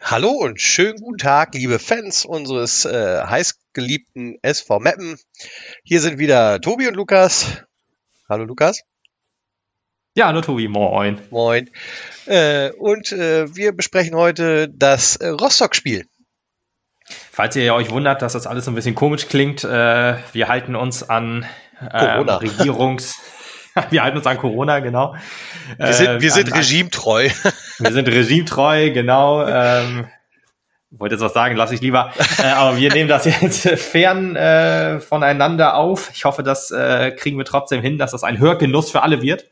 Hallo und schönen guten Tag, liebe Fans unseres äh, heißgeliebten SV Meppen. Hier sind wieder Tobi und Lukas. Hallo Lukas. Ja, hallo Tobi, moin. Moin. Äh, und äh, wir besprechen heute das äh, Rostock-Spiel. Falls ihr euch wundert, dass das alles so ein bisschen komisch klingt, äh, wir halten uns an ähm, Regierungs... wir halten uns an Corona, genau. Wir sind, wir äh, sind an, regimetreu. wir sind regimetreu, genau. Ähm, wollte jetzt was sagen, lasse ich lieber. äh, aber wir nehmen das jetzt fern äh, voneinander auf. Ich hoffe, das äh, kriegen wir trotzdem hin, dass das ein Hörgenuss für alle wird.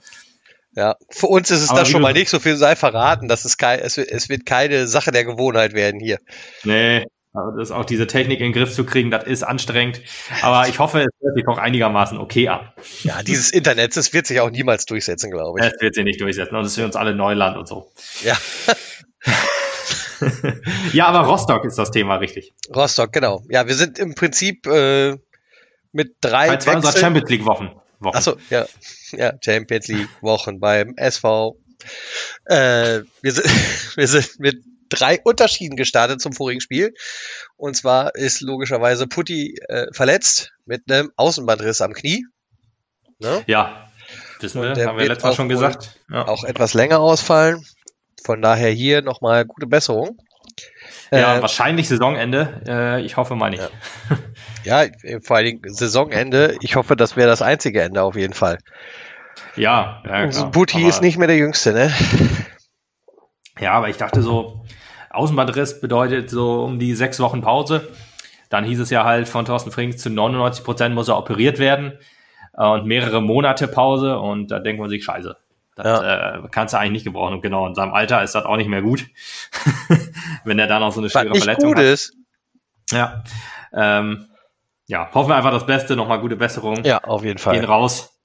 Ja, für uns ist es aber das schon mal nicht so viel sei verraten, dass es kein, es, es wird keine Sache der Gewohnheit werden hier. Nee, das auch diese Technik in den Griff zu kriegen, das ist anstrengend. Aber ich hoffe, es wird sich auch einigermaßen okay an. Ja, dieses Internet, das wird sich auch niemals durchsetzen, glaube ich. Es wird sich nicht durchsetzen. Und es ist für uns alle Neuland und so. Ja. ja, aber Rostock ist das Thema, richtig. Rostock, genau. Ja, wir sind im Prinzip äh, mit drei. Bei zwei unserer Champions League Wochen. Wochen. Achso, ja. Ja, Champions League Wochen beim SV. Äh, wir, sind, wir sind mit drei Unterschieden gestartet zum vorigen Spiel. Und zwar ist logischerweise Putti äh, verletzt mit einem Außenbandriss am Knie. Ne? Ja, wissen wir, haben wir letztes Mal schon gesagt. Ja. Auch etwas länger ausfallen. Von daher hier nochmal gute Besserung. Ja, äh, wahrscheinlich Saisonende. Äh, ich hoffe mal nicht. Ja. ja, vor allen Dingen Saisonende. Ich hoffe, das wäre das einzige Ende auf jeden Fall. Ja, ja. Putti ist nicht mehr der Jüngste, ne? Ja, aber ich dachte so, Außenbandriss bedeutet so um die sechs Wochen Pause. Dann hieß es ja halt von Thorsten Frings zu 99 Prozent muss er operiert werden äh, und mehrere Monate Pause und da denkt man sich, scheiße, das ja. äh, kannst du eigentlich nicht gebrauchen. Und genau, in seinem Alter ist das auch nicht mehr gut, wenn er dann auch so eine schwere Verletzung gut hat. Ist. Ja. Ähm, ja, hoffen wir einfach das Beste, nochmal gute Besserung. Ja, auf jeden Fall. Gehen raus.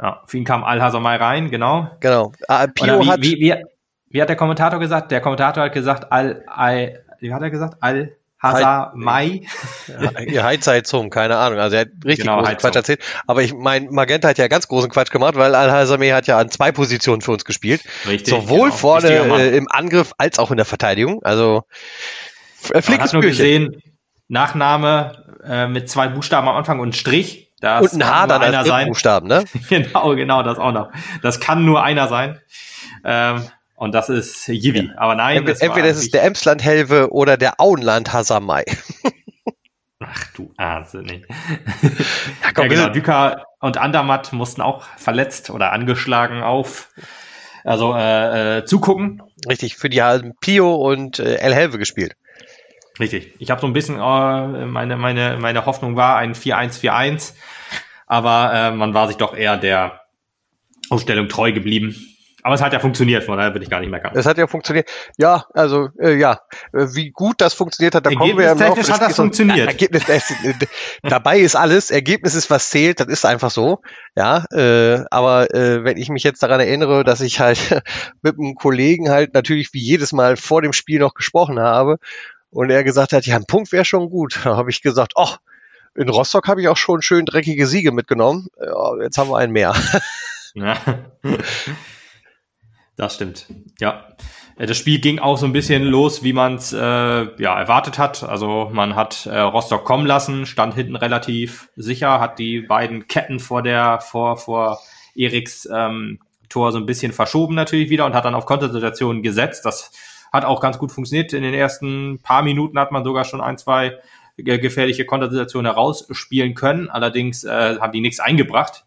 Ja, für ihn kam Al-Hazamai rein, genau. Genau. Ah, Pio wie, hat wie, wie, wie hat der Kommentator gesagt? Der Kommentator hat gesagt, al, al wie hat er gesagt? Al Hazar Mai. Ja, Heizheizung, keine Ahnung. Also er hat richtig genau, großen Quatsch erzählt. Aber ich meine, Magenta hat ja ganz großen Quatsch gemacht, weil Al Hazameh hat ja an zwei Positionen für uns gespielt. Richtig. Sowohl genau. vorne äh, im Angriff als auch in der Verteidigung. Also er fliegt hat nur gesehen, Nachname äh, mit zwei Buchstaben am Anfang und Strich. Das und ein H dann als sein. Buchstaben, ne? genau, genau, das auch noch. Das kann nur einer sein. Ähm, und das ist Yivi. Ja. Aber nein. Entweder, entweder ist es der Emsland-Helve oder der Auenland Hasamai. Ach du Ahnsinnig. ja, komm, ja, genau. Düker und Andermatt mussten auch verletzt oder angeschlagen auf. Also äh, äh, zugucken. Richtig, für die haben Pio und äh, El Helve gespielt. Richtig. Ich habe so ein bisschen, äh, meine, meine, meine Hoffnung war ein 4-1-4-1, aber äh, man war sich doch eher der Ausstellung treu geblieben. Aber es hat ja funktioniert, von daher bin ich gar nicht meckern. Es hat ja funktioniert. Ja, also äh, ja, äh, wie gut das funktioniert hat, da kommen wir im Laufe hat das funktioniert. Ergebnis, äh, dabei ist alles. Ergebnis ist was zählt. Das ist einfach so. Ja, äh, aber äh, wenn ich mich jetzt daran erinnere, dass ich halt mit einem Kollegen halt natürlich wie jedes Mal vor dem Spiel noch gesprochen habe und er gesagt hat, ja, ein Punkt wäre schon gut. Da habe ich gesagt, ach, in Rostock habe ich auch schon schön dreckige Siege mitgenommen. Ja, jetzt haben wir einen mehr. Ja. Das stimmt. Ja. Äh, das Spiel ging auch so ein bisschen los, wie man es äh, ja, erwartet hat. Also man hat äh, Rostock kommen lassen, stand hinten relativ sicher, hat die beiden Ketten vor der, vor, vor Eriks ähm, Tor so ein bisschen verschoben natürlich wieder und hat dann auf Kontersituationen gesetzt. Das hat auch ganz gut funktioniert. In den ersten paar Minuten hat man sogar schon ein, zwei gefährliche Kontersituationen herausspielen können. Allerdings äh, haben die nichts eingebracht.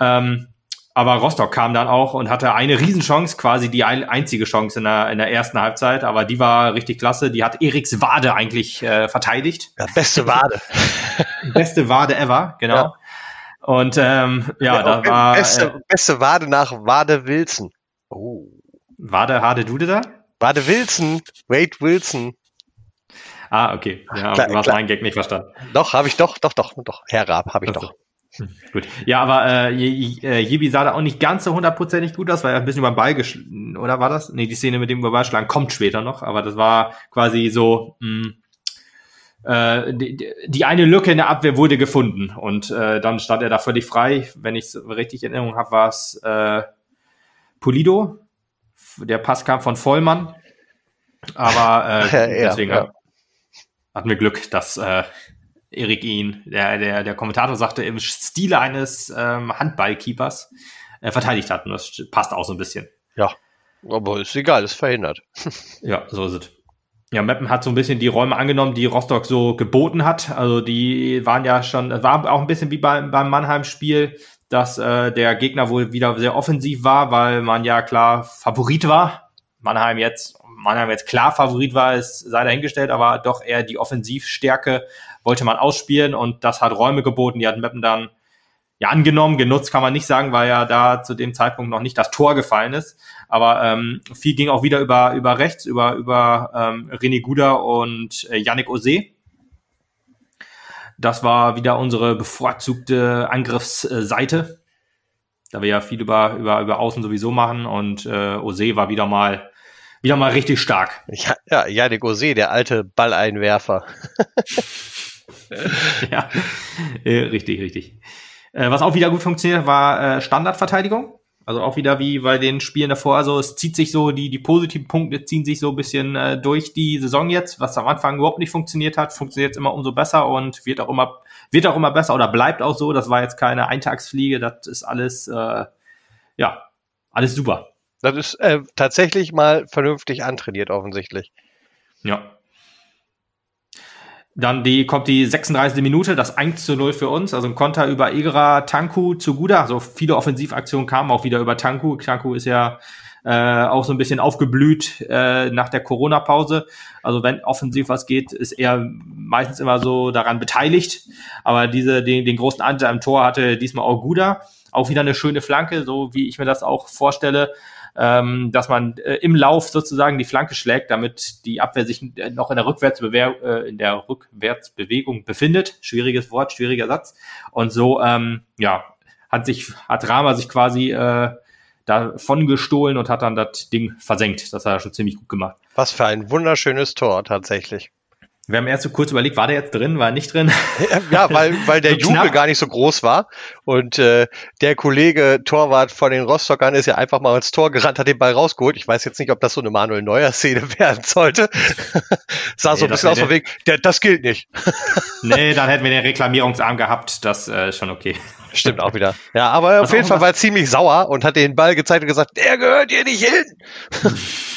Ähm, aber Rostock kam dann auch und hatte eine Riesenchance, quasi die einzige Chance in der, in der ersten Halbzeit. Aber die war richtig klasse. Die hat Eriks Wade eigentlich äh, verteidigt. Ja, beste Wade. beste Wade ever, genau. Ja. Und ähm, ja, ja da war. Beste, äh, beste Wade nach Wade Wilson. Oh. Wade Hade Dude da? Wade Wilson. Wade Wilson. Ah, okay. Ja, klar, du hast meinen Gag nicht verstanden. Doch, habe ich doch, doch, doch, doch. Herr Raab, habe ich also. doch. Gut. Ja, aber äh, Jibi sah da auch nicht ganz so hundertprozentig gut aus, weil er ein bisschen beim Ball geschlagen, oder war das? Nee, die Szene mit dem Ballschlagen kommt später noch, aber das war quasi so, mh, hm, äh, die, die eine Lücke in der Abwehr wurde gefunden und äh, dann stand er da völlig frei. Wenn ich es richtig in Erinnerung habe, war es äh, Pulido. Der Pass kam von Vollmann. Aber äh, ja, deswegen ja. hatten wir Glück, dass äh, Erik ihn, der, der, der Kommentator sagte, im Stile eines ähm, Handballkeepers äh, verteidigt hat. Und das passt auch so ein bisschen. Ja, aber ist egal, ist verhindert. ja, so ist es. Ja, Meppen hat so ein bisschen die Räume angenommen, die Rostock so geboten hat. Also die waren ja schon, es war auch ein bisschen wie beim, beim Mannheim-Spiel, dass äh, der Gegner wohl wieder sehr offensiv war, weil man ja klar Favorit war. Mannheim jetzt, Mannheim jetzt klar Favorit war, ist sei dahingestellt, aber doch eher die Offensivstärke wollte man ausspielen und das hat Räume geboten. Die hat Meppen dann ja, angenommen, genutzt kann man nicht sagen, weil ja da zu dem Zeitpunkt noch nicht das Tor gefallen ist. Aber ähm, viel ging auch wieder über, über rechts, über, über ähm, René Guda und äh, Yannick Ose. Das war wieder unsere bevorzugte Angriffsseite, da wir ja viel über, über, über Außen sowieso machen und äh, Ose war wieder mal wieder mal richtig stark. Ja, ja Yannick Ose, der alte Balleinwerfer. ja, äh, richtig, richtig. Äh, was auch wieder gut funktioniert, war äh, Standardverteidigung. Also auch wieder wie bei den Spielen davor. Also es zieht sich so, die, die positiven Punkte ziehen sich so ein bisschen äh, durch die Saison jetzt, was am Anfang überhaupt nicht funktioniert hat, funktioniert jetzt immer umso besser und wird auch immer, wird auch immer besser oder bleibt auch so. Das war jetzt keine Eintagsfliege, das ist alles, äh, ja, alles super. Das ist äh, tatsächlich mal vernünftig antrainiert, offensichtlich. Ja. Dann die, kommt die 36. Minute, das 1 zu 0 für uns. Also ein Konter über Egerer, Tanku zu Guda. Also viele Offensivaktionen kamen auch wieder über Tanku. Tanku ist ja äh, auch so ein bisschen aufgeblüht äh, nach der Corona-Pause. Also wenn offensiv was geht, ist er meistens immer so daran beteiligt. Aber diese, den, den großen Anteil am Tor hatte diesmal auch Guda. Auch wieder eine schöne Flanke, so wie ich mir das auch vorstelle ähm, dass man äh, im Lauf sozusagen die Flanke schlägt, damit die Abwehr sich noch in der, Rückwärtsbewehr, äh, in der Rückwärtsbewegung befindet. Schwieriges Wort, schwieriger Satz. Und so, ähm, ja, hat sich, hat Rama sich quasi äh, davon gestohlen und hat dann das Ding versenkt. Das hat er schon ziemlich gut gemacht. Was für ein wunderschönes Tor tatsächlich. Wir haben erst so kurz überlegt, war der jetzt drin, war er nicht drin? Ja, weil, weil der so Jubel gar nicht so groß war. Und äh, der Kollege Torwart von den Rostockern ist ja einfach mal ins Tor gerannt, hat den Ball rausgeholt. Ich weiß jetzt nicht, ob das so eine Manuel Neuer-Szene werden sollte. Sah nee, so ein bisschen aus, von wegen, der, das gilt nicht. nee, dann hätten wir den Reklamierungsarm gehabt, das äh, ist schon okay. Stimmt auch wieder. Ja, aber auf jeden Fall war er ziemlich sauer und hat den Ball gezeigt und gesagt, der gehört hier nicht hin.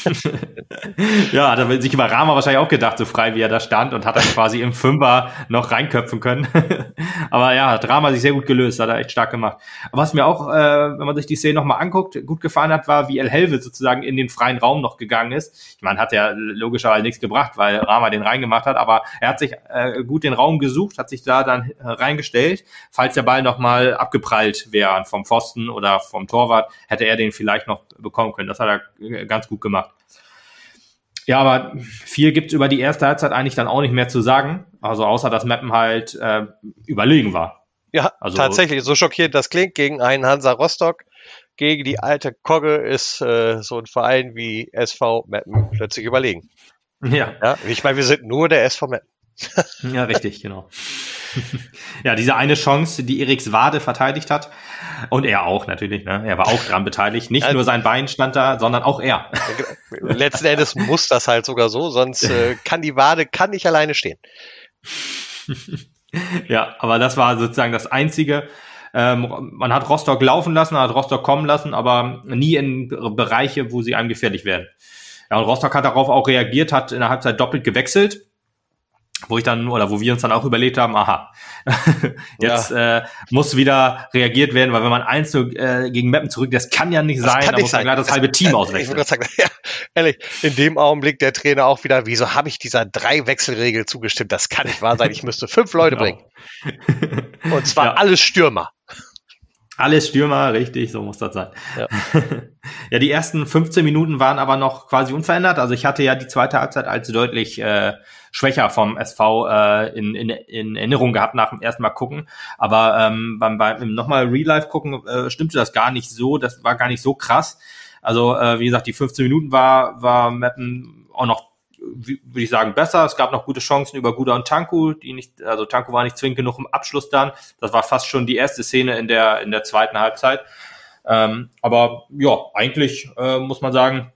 ja, da hat sich über Rama wahrscheinlich auch gedacht, so frei wie er da stand und hat dann quasi im Fünfer noch reinköpfen können. aber ja, hat Rama sich sehr gut gelöst, hat er echt stark gemacht. Aber was mir auch, äh, wenn man sich die Szene nochmal anguckt, gut gefallen hat, war, wie El Helve sozusagen in den freien Raum noch gegangen ist. Ich meine, hat ja logischerweise nichts gebracht, weil Rama den reingemacht hat, aber er hat sich äh, gut den Raum gesucht, hat sich da dann äh, reingestellt, falls der Ball nochmal abgeprallt wäre vom Pfosten oder vom Torwart, hätte er den vielleicht noch bekommen können. Das hat er ganz gut gemacht. Ja, aber viel gibt's über die erste Halbzeit eigentlich dann auch nicht mehr zu sagen. Also außer, dass Meppen halt äh, überlegen war. Ja, also, tatsächlich, so schockierend das klingt gegen einen Hansa Rostock. Gegen die alte Kogge ist äh, so ein Verein wie SV Meppen plötzlich überlegen. Ja. ja ich meine, wir sind nur der SV Meppen. ja, richtig, genau. ja, diese eine Chance, die Eriks Wade verteidigt hat. Und er auch natürlich, ne? Er war auch dran beteiligt. Nicht nur sein Bein stand da, sondern auch er. Letzten Endes muss das halt sogar so, sonst äh, kann die Wade kann nicht alleine stehen. ja, aber das war sozusagen das Einzige. Ähm, man hat Rostock laufen lassen, hat Rostock kommen lassen, aber nie in Bereiche, wo sie einem gefährlich werden. Ja, und Rostock hat darauf auch reagiert, hat in der Halbzeit doppelt gewechselt wo ich dann oder wo wir uns dann auch überlegt haben, aha, jetzt ja. äh, muss wieder reagiert werden, weil wenn man eins äh, gegen Mappen zurück, das kann ja nicht das sein, da muss man gleich das halbe Team auswechseln. Ich sagen, ja, ehrlich, in dem Augenblick der Trainer auch wieder, wieso habe ich dieser drei Wechselregel zugestimmt? Das kann nicht wahr sein. Ich müsste fünf Leute genau. bringen. Und zwar ja. alles Stürmer. Alles Stürmer, richtig, so muss das sein. Ja. ja, die ersten 15 Minuten waren aber noch quasi unverändert. Also ich hatte ja die zweite Halbzeit als deutlich äh, schwächer vom SV äh, in, in, in Erinnerung gehabt nach dem ersten Mal gucken. Aber ähm, beim, beim nochmal Real Life gucken äh, stimmte das gar nicht so. Das war gar nicht so krass. Also äh, wie gesagt, die 15 Minuten war war Mappen auch noch würde ich sagen, besser. Es gab noch gute Chancen über Guda und Tanku, die nicht, also Tanku war nicht zwingend genug im Abschluss dann. Das war fast schon die erste Szene in der, in der zweiten Halbzeit. Ähm, aber ja, eigentlich äh, muss man sagen,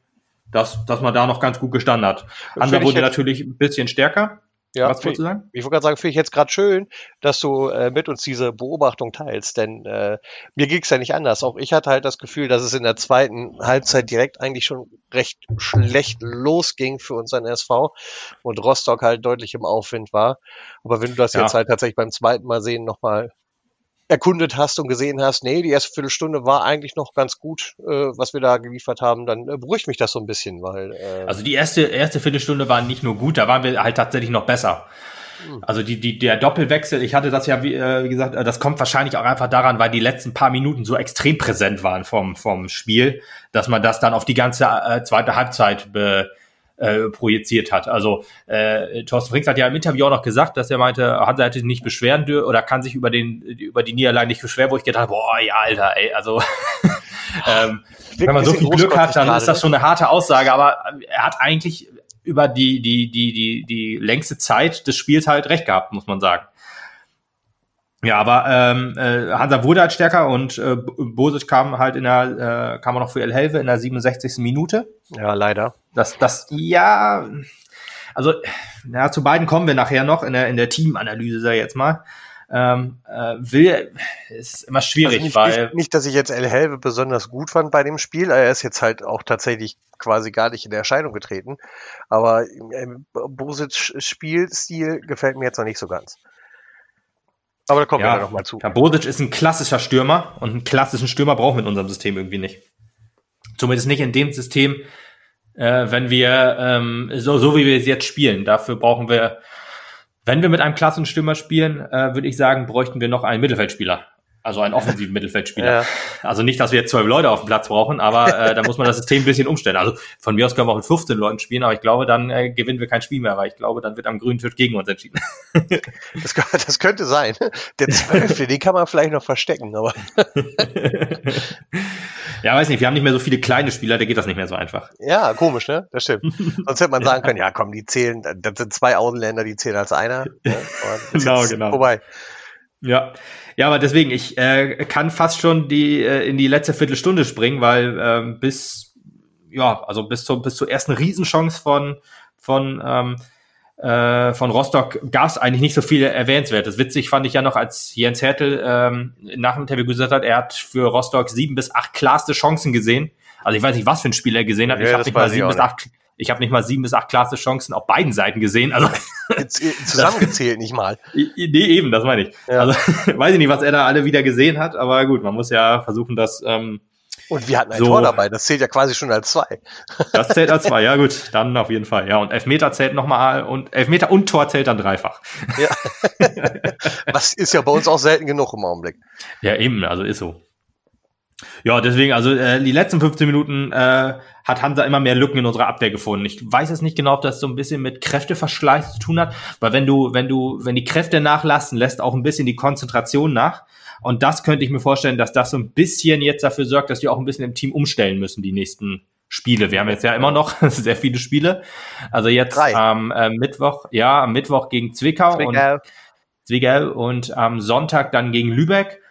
dass, dass man da noch ganz gut gestanden hat. Hansa wurde natürlich ein bisschen stärker. Ja, Was wolltest du sagen? Ich wollte gerade sagen, finde ich jetzt gerade schön, dass du äh, mit uns diese Beobachtung teilst, denn äh, mir ging es ja nicht anders. Auch ich hatte halt das Gefühl, dass es in der zweiten Halbzeit direkt eigentlich schon recht schlecht losging für unseren SV und Rostock halt deutlich im Aufwind war. Aber wenn du das ja. jetzt halt tatsächlich beim zweiten Mal sehen nochmal erkundet hast und gesehen hast, nee, die erste Viertelstunde war eigentlich noch ganz gut, äh, was wir da geliefert haben, dann äh, beruhigt mich das so ein bisschen, weil. Äh, also die erste, erste Viertelstunde war nicht nur gut, da waren wir halt tatsächlich noch besser. Hm. Also die, die, der Doppelwechsel, ich hatte das ja, wie, äh, gesagt, das kommt wahrscheinlich auch einfach daran, weil die letzten paar Minuten so extrem präsent waren vom, vom Spiel, dass man das dann auf die ganze äh, zweite Halbzeit be, äh, projiziert hat. Also äh, Thorsten Frings hat ja im Interview auch noch gesagt, dass er meinte, Hansa hätte sich nicht beschweren dürfen oder kann sich über den über die Niederlage nicht beschweren, wo ich gedacht habe, boah, ja, Alter, ey, also ähm, wenn man so viel Glück hat, dann ist das ne? schon eine harte Aussage, aber er hat eigentlich über die, die, die, die, die längste Zeit des Spiels halt recht gehabt, muss man sagen. Ja, aber ähm, äh, Hansa wurde halt stärker und äh, Bosic kam halt in der, äh, kam auch noch für El Helve in der 67. Minute. Ja, leider. Das, das, ja, also, ja, zu beiden kommen wir nachher noch in der, in der Teamanalyse, sag ich jetzt mal. Ähm, äh, will, ist immer schwierig, also nicht, weil. Nicht, nicht, dass ich jetzt El Helve besonders gut fand bei dem Spiel. Er ist jetzt halt auch tatsächlich quasi gar nicht in Erscheinung getreten. Aber äh, Bosic Spielstil gefällt mir jetzt noch nicht so ganz. Aber da kommen ja, wir noch mal zu. Ja, Bodic ist ein klassischer Stürmer und einen klassischen Stürmer brauchen wir in unserem System irgendwie nicht. Zumindest nicht in dem System, äh, wenn wir ähm, so, so wie wir es jetzt spielen. Dafür brauchen wir, wenn wir mit einem klassischen Stürmer spielen, äh, würde ich sagen, bräuchten wir noch einen Mittelfeldspieler. Also einen offensiven Mittelfeldspieler. Ja. Also nicht, dass wir jetzt zwölf Leute auf dem Platz brauchen, aber äh, da muss man das System ein bisschen umstellen. Also von mir aus können wir auch mit 15 Leuten spielen, aber ich glaube, dann äh, gewinnen wir kein Spiel mehr, weil ich glaube, dann wird am grünen Tisch gegen uns entschieden. das, das könnte sein. Der Zwölfte, den kann man vielleicht noch verstecken, aber. ja, weiß nicht, wir haben nicht mehr so viele kleine Spieler, da geht das nicht mehr so einfach. Ja, komisch, ne? Das stimmt. Sonst hätte man sagen können, ja komm, die zählen, das sind zwei Außenländer, die zählen als einer. Ne? genau, genau. Vorbei. Ja, ja, aber deswegen, ich äh, kann fast schon die äh, in die letzte Viertelstunde springen, weil ähm, bis ja, also bis zur bis zur ersten Riesenchance von von ähm, äh, von Rostock gab es eigentlich nicht so viele erwähnenswertes. Witzig fand ich ja noch, als Jens Hertel ähm, nach dem Interview gesagt hat, er hat für Rostock sieben bis acht klarste Chancen gesehen. Also ich weiß nicht, was für ein Spiel er gesehen hat. Ja, ich habe nicht mal sieben bis acht ich habe nicht mal sieben bis acht klasse Chancen auf beiden Seiten gesehen. Also zusammengezählt nicht mal. Nee, eben, das meine ich. Ja. Also weiß ich nicht, was er da alle wieder gesehen hat, aber gut, man muss ja versuchen, das. Ähm, und wir hatten ein so, Tor dabei, das zählt ja quasi schon als zwei. Das zählt als zwei, ja gut, dann auf jeden Fall. Ja, und Elfmeter zählt nochmal und Elfmeter und Tor zählt dann dreifach. Ja. Was ist ja bei uns auch selten genug im Augenblick. Ja, eben, also ist so. Ja, deswegen, also äh, die letzten 15 Minuten äh, hat Hansa immer mehr Lücken in unserer Abwehr gefunden. Ich weiß jetzt nicht genau, ob das so ein bisschen mit Kräfteverschleiß zu tun hat, weil wenn du, wenn du, wenn die Kräfte nachlassen, lässt auch ein bisschen die Konzentration nach. Und das könnte ich mir vorstellen, dass das so ein bisschen jetzt dafür sorgt, dass wir auch ein bisschen im Team umstellen müssen, die nächsten Spiele. Wir haben jetzt ja immer noch sehr viele Spiele. Also jetzt am äh, Mittwoch, ja, am Mittwoch gegen Zwickau, Zwickau. und Zwickau und am Sonntag dann gegen Lübeck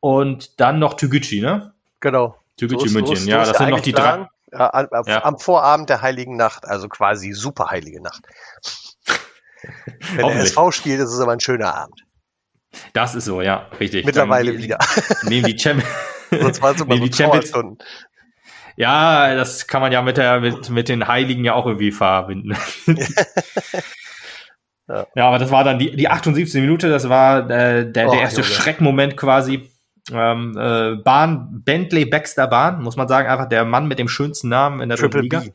und dann noch Tügücü, ne? Genau. Tügücü so München, ja, das sind noch die drei. Ja, am, ja. am Vorabend der Heiligen Nacht, also quasi super Heilige Nacht. Wenn der SV spielt, ist es aber ein schöner Abend. Das ist so, ja, richtig. Mittlerweile Dann, wieder. Nehmen die Champions. Sonst war es immer so die Champions. Ja, das kann man ja mit der mit, mit den Heiligen ja auch irgendwie verbinden. ja. ja. aber das war dann die, die 78. Minute, das war äh, der, oh, der erste Junge. Schreckmoment quasi ähm, äh, Bahn, Bentley Baxter Bahn, muss man sagen, einfach der Mann mit dem schönsten Namen in der Triple Liga. B.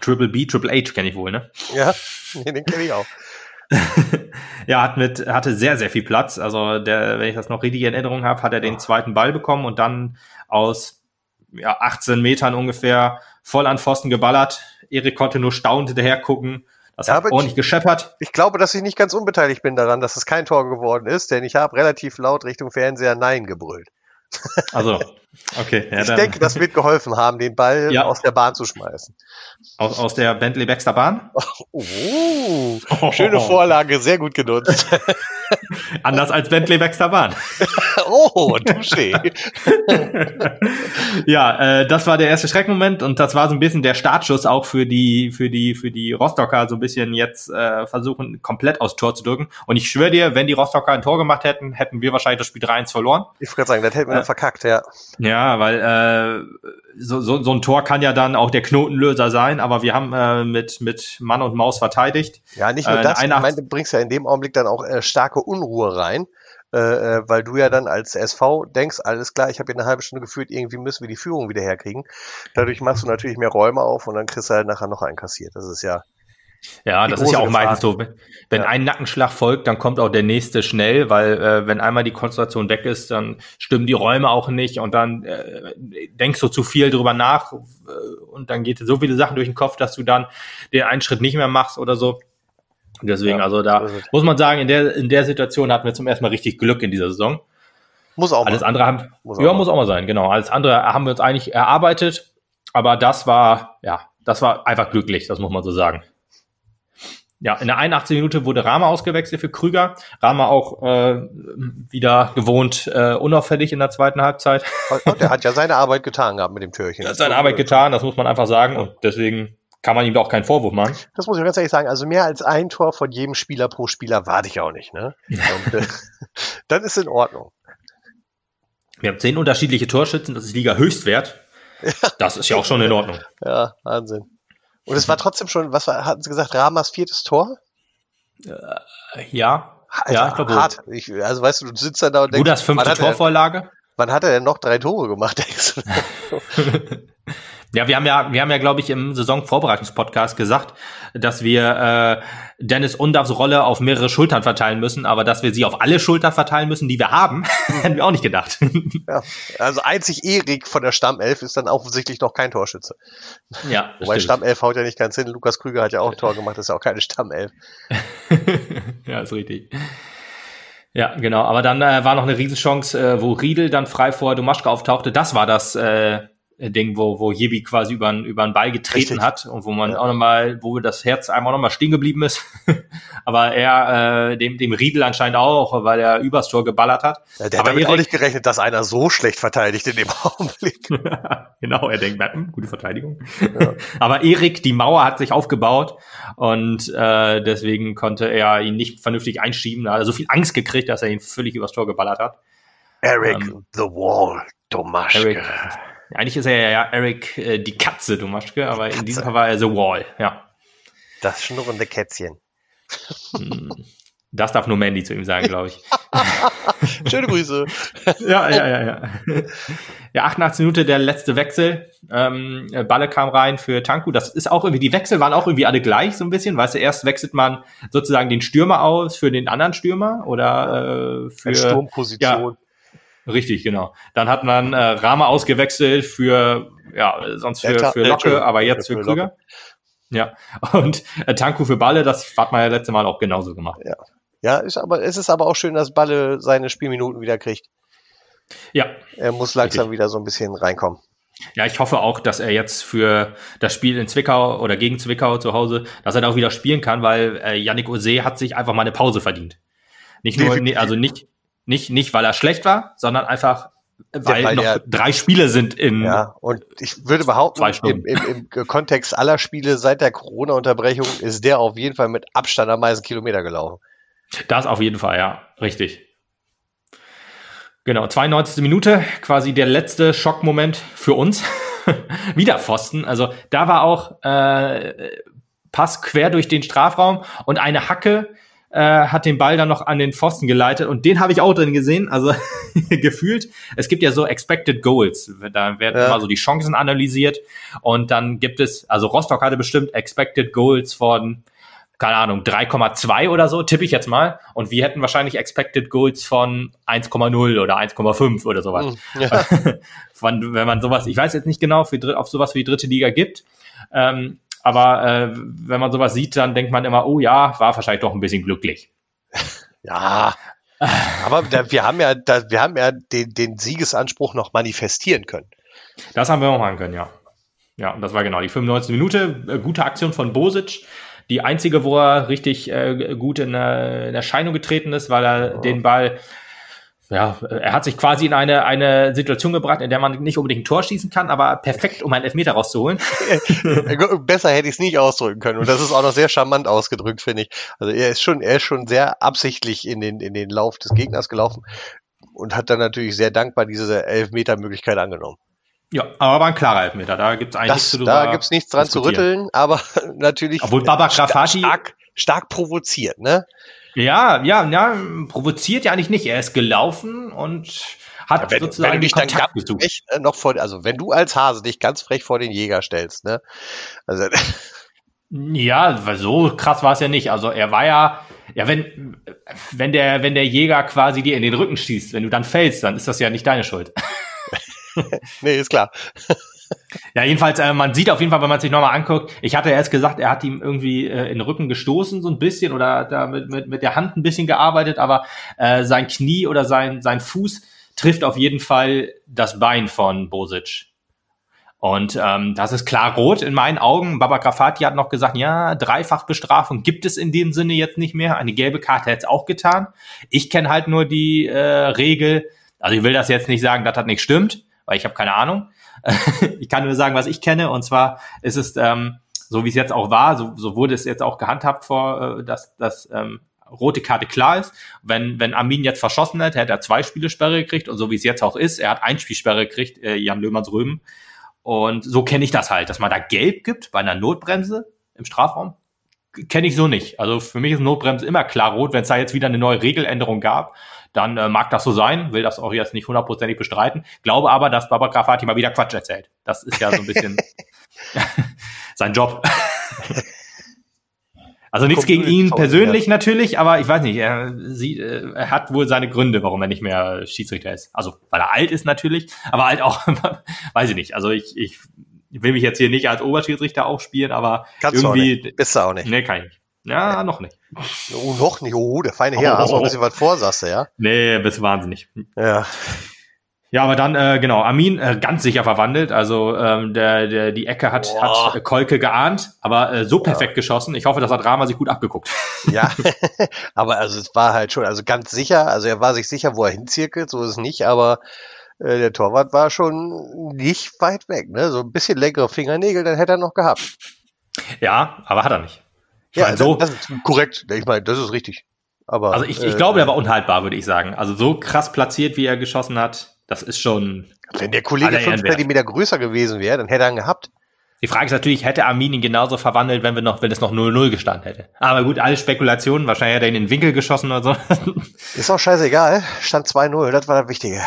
Triple B, Triple H kenne ich wohl, ne? Ja, den kenne ich auch. ja, hat mit, hatte sehr, sehr viel Platz. Also, der, wenn ich das noch richtig in Erinnerung habe, hat er den zweiten Ball bekommen und dann aus ja, 18 Metern ungefähr voll an Pfosten geballert. Erik konnte nur staunend hinterher gucken das ja, hat ordentlich ich, gescheppert. Ich glaube, dass ich nicht ganz unbeteiligt bin daran, dass es kein Tor geworden ist, denn ich habe relativ laut Richtung Fernseher Nein gebrüllt. Also, Okay, ja, ich denke, das wird geholfen haben, den Ball ja. aus der Bahn zu schmeißen. Aus, aus der Bentley Baxter Bahn? Oh, oh, schöne Vorlage, sehr gut genutzt. Anders als Bentley Baxter Bahn. oh, touché. ja, äh, das war der erste Schreckmoment und das war so ein bisschen der Startschuss auch für die, für die, für die Rostocker, so ein bisschen jetzt äh, versuchen, komplett aus Tor zu drücken. Und ich schwöre dir, wenn die Rostocker ein Tor gemacht hätten, hätten wir wahrscheinlich das Spiel 3-1 verloren. Ich würde sagen, das hätten wir äh, verkackt, ja. Ja, weil äh, so, so, so ein Tor kann ja dann auch der Knotenlöser sein, aber wir haben äh, mit, mit Mann und Maus verteidigt. Ja, nicht nur äh, das, ich meine, du bringst ja in dem Augenblick dann auch äh, starke Unruhe rein, äh, äh weil du ja dann als SV denkst, alles klar, ich habe hier eine halbe Stunde geführt, irgendwie müssen wir die Führung wieder herkriegen. Dadurch machst du natürlich mehr Räume auf und dann kriegst du halt nachher noch einen kassiert. Das ist ja ja, das ist ja auch meistens so. Wenn ja. ein Nackenschlag folgt, dann kommt auch der nächste schnell, weil äh, wenn einmal die Konzentration weg ist, dann stimmen die Räume auch nicht und dann äh, denkst du zu viel drüber nach äh, und dann geht so viele Sachen durch den Kopf, dass du dann den einen Schritt nicht mehr machst oder so. Deswegen, ja, also da muss man sagen, in der, in der Situation hatten wir zum ersten Mal richtig Glück in dieser Saison. Muss auch Alles mal. andere haben, muss ja, muss auch mal sein, genau. Alles andere haben wir uns eigentlich erarbeitet, aber das war, ja, das war einfach glücklich, das muss man so sagen. Ja, in der 81. Minute wurde Rama ausgewechselt für Krüger. Rama auch äh, wieder gewohnt äh, unauffällig in der zweiten Halbzeit. Und er hat ja seine Arbeit getan gehabt mit dem Türchen. Er hat seine Arbeit getan, das muss man einfach sagen. Und deswegen kann man ihm doch keinen Vorwurf machen. Das muss ich ganz ehrlich sagen. Also mehr als ein Tor von jedem Spieler pro Spieler warte ich auch nicht. Ne? Und, äh, dann ist in Ordnung. Wir haben zehn unterschiedliche Torschützen, das ist Liga Höchstwert. Das ist ja auch schon in Ordnung. Ja, Wahnsinn. Und es war trotzdem schon, was war, hatten Sie gesagt, Ramas viertes Tor? Äh, ja. Also ja, ich glaube. Hart. Ich, also weißt du, du sitzt da und denkst. Gut, das fünfte Torvorlage? wann hat er denn noch drei Tore gemacht, denkst du? Ja, wir haben ja, wir haben ja, glaube ich, im Saisonvorbereitungspodcast gesagt, dass wir äh, Dennis Undavs Rolle auf mehrere Schultern verteilen müssen, aber dass wir sie auf alle Schultern verteilen müssen, die wir haben, hätten wir auch nicht gedacht. ja, also einzig Erik von der Stammelf ist dann offensichtlich noch kein Torschütze. Ja. Wobei stimmt. Stammelf haut ja nicht ganz hin. Lukas Krüger hat ja auch ein Tor gemacht, das ist ja auch keine Stammelf. ja, ist richtig. Ja, genau. Aber dann äh, war noch eine Riesenchance, äh, wo Riedel dann frei vor Domaschka auftauchte. Das war das äh, Ding, wo, wo Jebi quasi über, über einen Ball getreten Richtig. hat und wo man ja. auch nochmal, wo das Herz einmal nochmal stehen geblieben ist. Aber er, äh, dem, dem Riedel anscheinend auch, weil er übers Tor geballert hat. Ja, der Aber hat damit Erik, auch nicht gerechnet, dass einer so schlecht verteidigt in dem Augenblick. genau, er denkt, hm, gute Verteidigung. Ja. Aber Erik, die Mauer hat sich aufgebaut und äh, deswegen konnte er ihn nicht vernünftig einschieben. Da hat er so viel Angst gekriegt, dass er ihn völlig übers Tor geballert hat. Eric ähm, the Wall, Domaschke. Eric, eigentlich ist er ja Eric äh, die Katze, Domaschke, aber Katze. in diesem Fall war er The Wall, ja. Das schnurrende Kätzchen. Hm. Das darf nur Mandy zu ihm sagen, glaube ich. Schöne Grüße. ja, ja, ja, ja. Ja, 88 Minute der letzte Wechsel. Ähm, Balle kam rein für Tanku. Das ist auch irgendwie, die Wechsel waren auch irgendwie alle gleich so ein bisschen. Weißt du, erst wechselt man sozusagen den Stürmer aus für den anderen Stürmer oder äh, für Sturmposition. Ja, Richtig, genau. Dann hat man äh, Rama ausgewechselt für, ja, sonst für, ja, für Locke, aber jetzt für, für Krüger. Ja, und äh, Tanku für Balle, das hat man ja letzte Mal auch genauso gemacht. Ja, ja ist aber, es ist aber auch schön, dass Balle seine Spielminuten wieder kriegt. Ja. Er muss langsam richtig. wieder so ein bisschen reinkommen. Ja, ich hoffe auch, dass er jetzt für das Spiel in Zwickau oder gegen Zwickau zu Hause, dass er da auch wieder spielen kann, weil äh, Yannick Ose hat sich einfach mal eine Pause verdient. Nicht nur, nee, also nicht, nicht, nicht, weil er schlecht war, sondern einfach, weil, weil noch der, drei Spiele sind in. Ja, und ich würde behaupten, im, im, im Kontext aller Spiele seit der Corona-Unterbrechung ist der auf jeden Fall mit Abstand am meisten Kilometer gelaufen. Das auf jeden Fall, ja, richtig. Genau, 92. Minute, quasi der letzte Schockmoment für uns. Wieder Pfosten. Also da war auch äh, Pass quer durch den Strafraum und eine Hacke, äh, hat den Ball dann noch an den Pfosten geleitet und den habe ich auch drin gesehen, also gefühlt. Es gibt ja so Expected Goals, da werden ja. immer so die Chancen analysiert und dann gibt es, also Rostock hatte bestimmt Expected Goals von keine Ahnung, 3,2 oder so, tippe ich jetzt mal. Und wir hätten wahrscheinlich Expected Goals von 1,0 oder 1,5 oder sowas. Hm, ja. wenn man sowas, ich weiß jetzt nicht genau, für, ob sowas die dritte Liga gibt. Ähm, aber äh, wenn man sowas sieht, dann denkt man immer, oh ja, war wahrscheinlich doch ein bisschen glücklich. Ja. Aber da, wir haben ja, da, wir haben ja den, den Siegesanspruch noch manifestieren können. Das haben wir auch machen können, ja. Ja, und das war genau die 95. Minute. Äh, gute Aktion von Bosic. Die einzige, wo er richtig äh, gut in, äh, in Erscheinung getreten ist, weil er oh. den Ball ja, er hat sich quasi in eine, eine Situation gebracht, in der man nicht unbedingt ein Tor schießen kann, aber perfekt, um einen Elfmeter rauszuholen. Besser hätte ich es nicht ausdrücken können. Und das ist auch noch sehr charmant ausgedrückt, finde ich. Also er ist schon, er ist schon sehr absichtlich in den, in den Lauf des Gegners gelaufen und hat dann natürlich sehr dankbar diese Elfmeter-Möglichkeit angenommen. Ja, aber ein klarer Elfmeter. Da gibt's eigentlich das, nichts zu Da gibt's nichts dran zu rütteln, aber natürlich Obwohl Baba Grafati stark, stark provoziert, ne? Ja, ja, ja, provoziert ja eigentlich nicht. Er ist gelaufen und hat ja, wenn, sozusagen wenn du dich Kontakt dann ganz gesucht. Frech, äh, noch vor, also wenn du als Hase dich ganz frech vor den Jäger stellst, ne? Also ja, so krass war es ja nicht. Also er war ja, ja, wenn, wenn der, wenn der Jäger quasi dir in den Rücken schießt, wenn du dann fällst, dann ist das ja nicht deine Schuld. nee, ist klar. Ja, jedenfalls, äh, man sieht auf jeden Fall, wenn man sich nochmal anguckt, ich hatte erst gesagt, er hat ihm irgendwie äh, in den Rücken gestoßen, so ein bisschen, oder da mit, mit, mit der Hand ein bisschen gearbeitet, aber äh, sein Knie oder sein, sein Fuß trifft auf jeden Fall das Bein von Bosic. Und ähm, das ist klar rot in meinen Augen. Baba Grafati hat noch gesagt, ja, Dreifachbestrafung gibt es in dem Sinne jetzt nicht mehr. Eine gelbe Karte hätte es auch getan. Ich kenne halt nur die äh, Regel, also ich will das jetzt nicht sagen, dass das nicht stimmt, weil ich habe keine Ahnung. ich kann nur sagen, was ich kenne. Und zwar ist es, ähm, so wie es jetzt auch war, so, so wurde es jetzt auch gehandhabt vor, äh, dass, dass ähm, rote Karte klar ist. Wenn, wenn Armin jetzt verschossen hätte, hätte er zwei Spielesperre gekriegt. Und so wie es jetzt auch ist, er hat ein Spielsperre gekriegt, äh, Jan Löhmanns Röben. Und so kenne ich das halt, dass man da gelb gibt bei einer Notbremse im Strafraum. Kenne ich so nicht. Also für mich ist Notbremse immer klar rot. Wenn es da jetzt wieder eine neue Regeländerung gab, dann äh, mag das so sein, will das auch jetzt nicht hundertprozentig bestreiten, glaube aber, dass Baba Grafati mal wieder Quatsch erzählt. Das ist ja so ein bisschen sein Job. Also nichts gegen ihn persönlich ja. natürlich, aber ich weiß nicht, er, sie, äh, er hat wohl seine Gründe, warum er nicht mehr Schiedsrichter ist. Also weil er alt ist natürlich, aber halt auch, weiß ich nicht. Also ich, ich will mich jetzt hier nicht als Oberschiedsrichter aufspielen, aber Kannst irgendwie. Du auch nicht. Bist du auch nicht. Nee, kann ich nicht. Ja, ja, noch nicht. Oh, noch nicht. Oh, der feine Herr. Oh, Hast du ein bisschen was vor, sagst du, ja? Nee, bist wahnsinnig. Ja. Ja, aber dann, äh, genau, Armin äh, ganz sicher verwandelt. Also ähm, der, der, die Ecke hat, hat Kolke geahnt, aber äh, so perfekt ja. geschossen. Ich hoffe, das hat Rama sich gut abgeguckt. Ja, aber also es war halt schon, also ganz sicher, also er war sich sicher, wo er hinzirkelt, so ist es nicht, aber äh, der Torwart war schon nicht weit weg. Ne? So ein bisschen längere Fingernägel, dann hätte er noch gehabt. Ja, aber hat er nicht. Ich ja, meine, so, das ist korrekt. Ich meine, das ist richtig. Aber, also ich, ich äh, glaube, der war unhaltbar, würde ich sagen. Also so krass platziert, wie er geschossen hat, das ist schon. Wenn der Kollege fünf Zentimeter größer gewesen wäre, dann hätte er ihn gehabt. Die Frage ist natürlich, hätte Armin ihn genauso verwandelt, wenn wir noch, wenn es noch 0-0 gestanden hätte. Aber gut, alle Spekulationen, wahrscheinlich hätte er ihn in den Winkel geschossen oder so. Ist auch scheißegal. Stand 2-0, das war das Wichtige.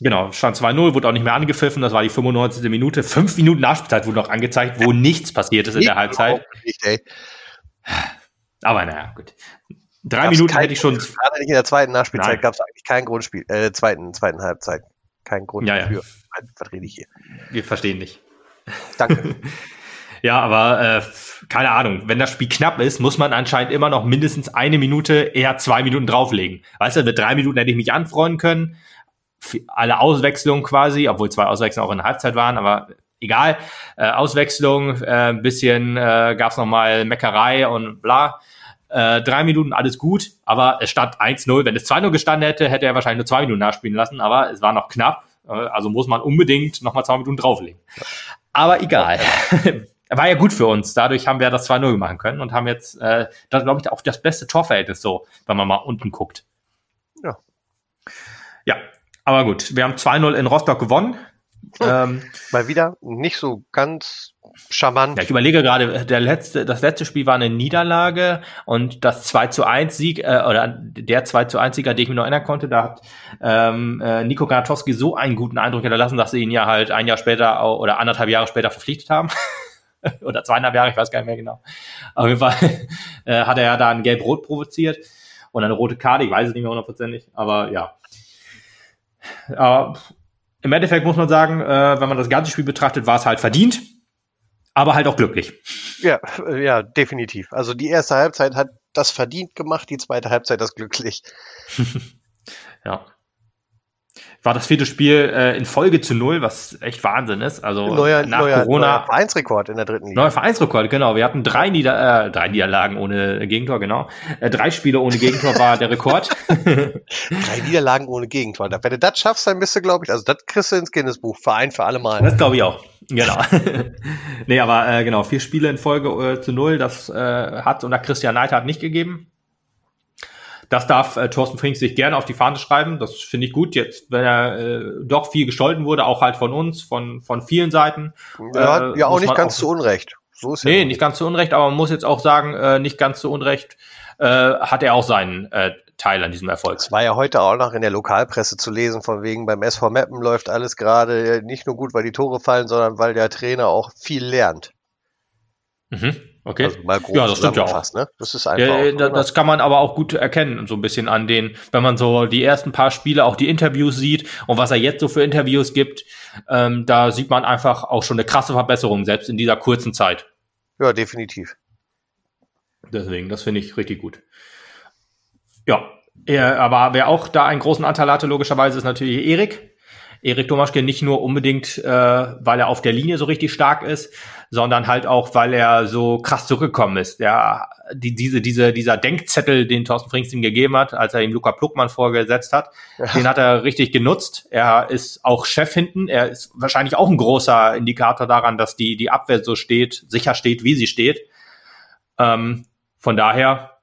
Genau, stand 2-0, wurde auch nicht mehr angepfiffen, das war die 95. Minute. Fünf Minuten Nachspielzeit wurde noch angezeigt, wo nichts passiert ist in der Halbzeit. Nicht. Aber naja, gut. Drei gab's Minuten hätte ich schon. Gerade nicht in der zweiten Nachspielzeit gab es eigentlich kein Grundspiel, äh, zweiten, zweiten Halbzeit. Kein Grund ja, ja. dafür. Was rede ich hier? Wir verstehen nicht. Danke. ja, aber äh, keine Ahnung. Wenn das Spiel knapp ist, muss man anscheinend immer noch mindestens eine Minute, eher zwei Minuten drauflegen. Weißt du, mit drei Minuten hätte ich mich anfreuen können. Alle Auswechslungen quasi, obwohl zwei Auswechslungen auch in der Halbzeit waren, aber egal. Äh, Auswechslung, äh, bisschen äh, gab es nochmal Meckerei und bla. Äh, drei Minuten, alles gut, aber es stand 1-0. Wenn es 2-0 gestanden hätte, hätte er wahrscheinlich nur zwei Minuten nachspielen lassen, aber es war noch knapp. Äh, also muss man unbedingt nochmal zwei Minuten drauflegen. Aber egal. War ja gut für uns. Dadurch haben wir das 2-0 machen können und haben jetzt, äh, das glaube ich, auch das beste Torverhältnis so, wenn man mal unten guckt. Aber gut. Wir haben 2-0 in Rostock gewonnen. Ähm, Mal wieder nicht so ganz charmant. Ja, ich überlege gerade, der letzte, das letzte Spiel war eine Niederlage und das 2 zu 1 Sieg, äh, oder der 2 zu 1 Sieger, den ich mir noch erinnern konnte, da hat ähm, äh, Nico Granatowski so einen guten Eindruck hinterlassen, dass sie ihn ja halt ein Jahr später oder anderthalb Jahre später verpflichtet haben. oder zweieinhalb Jahre, ich weiß gar nicht mehr genau. Auf jeden Fall äh, hat er ja da ein Gelb-Rot provoziert und eine rote Karte, ich weiß es nicht mehr hundertprozentig, aber ja. Aber im Endeffekt muss man sagen, äh, wenn man das ganze Spiel betrachtet, war es halt verdient, aber halt auch glücklich. Ja, äh, ja, definitiv. Also die erste Halbzeit hat das verdient gemacht, die zweite Halbzeit das glücklich. Ja. War das vierte Spiel äh, in Folge zu null, was echt Wahnsinn ist. Also neuer, nach neuer, Corona. Neuer Vereinsrekord in der dritten Liga. Neuer Vereinsrekord, genau. Wir hatten drei, Nieder äh, drei Niederlagen ohne Gegentor, genau. Äh, drei Spiele ohne Gegentor war der Rekord. drei Niederlagen ohne Gegentor. Wenn du das schaffst, dann bist du, glaube ich, also das kriegst du ins Guinness-Buch. Verein für alle Mal. Das glaube ich auch. Genau. nee, aber äh, genau, vier Spiele in Folge äh, zu null, das äh, hat unter Christian Neidhardt nicht gegeben. Das darf äh, Thorsten Frings sich gerne auf die Fahne schreiben. Das finde ich gut. Jetzt, wenn er äh, doch viel gescholten wurde, auch halt von uns, von, von vielen Seiten. Ja, äh, ja auch nicht ganz auch, zu Unrecht. So ist nee, ja nicht ganz zu Unrecht, aber man muss jetzt auch sagen, äh, nicht ganz zu Unrecht äh, hat er auch seinen äh, Teil an diesem Erfolg. Es war ja heute auch noch in der Lokalpresse zu lesen, von wegen beim SV Meppen läuft alles gerade nicht nur gut, weil die Tore fallen, sondern weil der Trainer auch viel lernt. Mhm. Okay. Also mal grob ja, das stimmt ja auch. Ne? Das ist einfach. Ja, auch, das kann man aber auch gut erkennen, so ein bisschen an den, wenn man so die ersten paar Spiele, auch die Interviews sieht und was er jetzt so für Interviews gibt, ähm, da sieht man einfach auch schon eine krasse Verbesserung, selbst in dieser kurzen Zeit. Ja, definitiv. Deswegen, das finde ich richtig gut. Ja, er, aber wer auch da einen großen Anteil hatte, logischerweise, ist natürlich Erik. Erik Domaschke nicht nur unbedingt, äh, weil er auf der Linie so richtig stark ist, sondern halt auch, weil er so krass zurückgekommen ist. Ja, die, diese, diese, dieser Denkzettel, den Thorsten Frings ihm gegeben hat, als er ihm Luca Pluckmann vorgesetzt hat, ja. den hat er richtig genutzt. Er ist auch Chef hinten. Er ist wahrscheinlich auch ein großer Indikator daran, dass die, die Abwehr so steht, sicher steht, wie sie steht. Ähm, von daher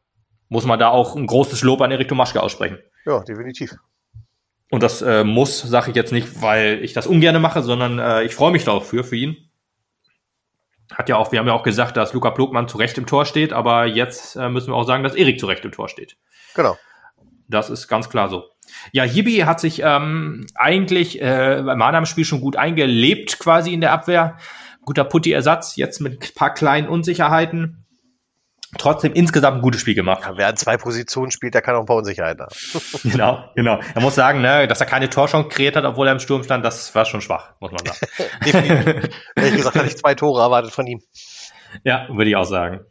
muss man da auch ein großes Lob an Erik Tomaschke aussprechen. Ja, definitiv. Und das äh, muss, sage ich jetzt nicht, weil ich das ungern mache, sondern äh, ich freue mich da auch für, für ihn. Hat ja auch, wir haben ja auch gesagt, dass Luca Plogmann zu Recht im Tor steht, aber jetzt äh, müssen wir auch sagen, dass Erik zu Recht im Tor steht. Genau. Das ist ganz klar so. Ja, Hibi hat sich ähm, eigentlich äh, beim Mannheim-Spiel schon gut eingelebt, quasi in der Abwehr. Guter Putti-Ersatz, jetzt mit ein paar kleinen Unsicherheiten trotzdem insgesamt ein gutes Spiel gemacht. Ja, wer an zwei Positionen spielt, der kann auch ein paar Unsicherheiten haben. genau, genau. Er muss sagen, ne, dass er keine Torchance kreiert hat, obwohl er im Sturm stand, das war schon schwach, muss man sagen. Definitiv. Ehrlich gesagt, hatte ich zwei Tore erwartet von ihm. Ja, würde ich auch sagen.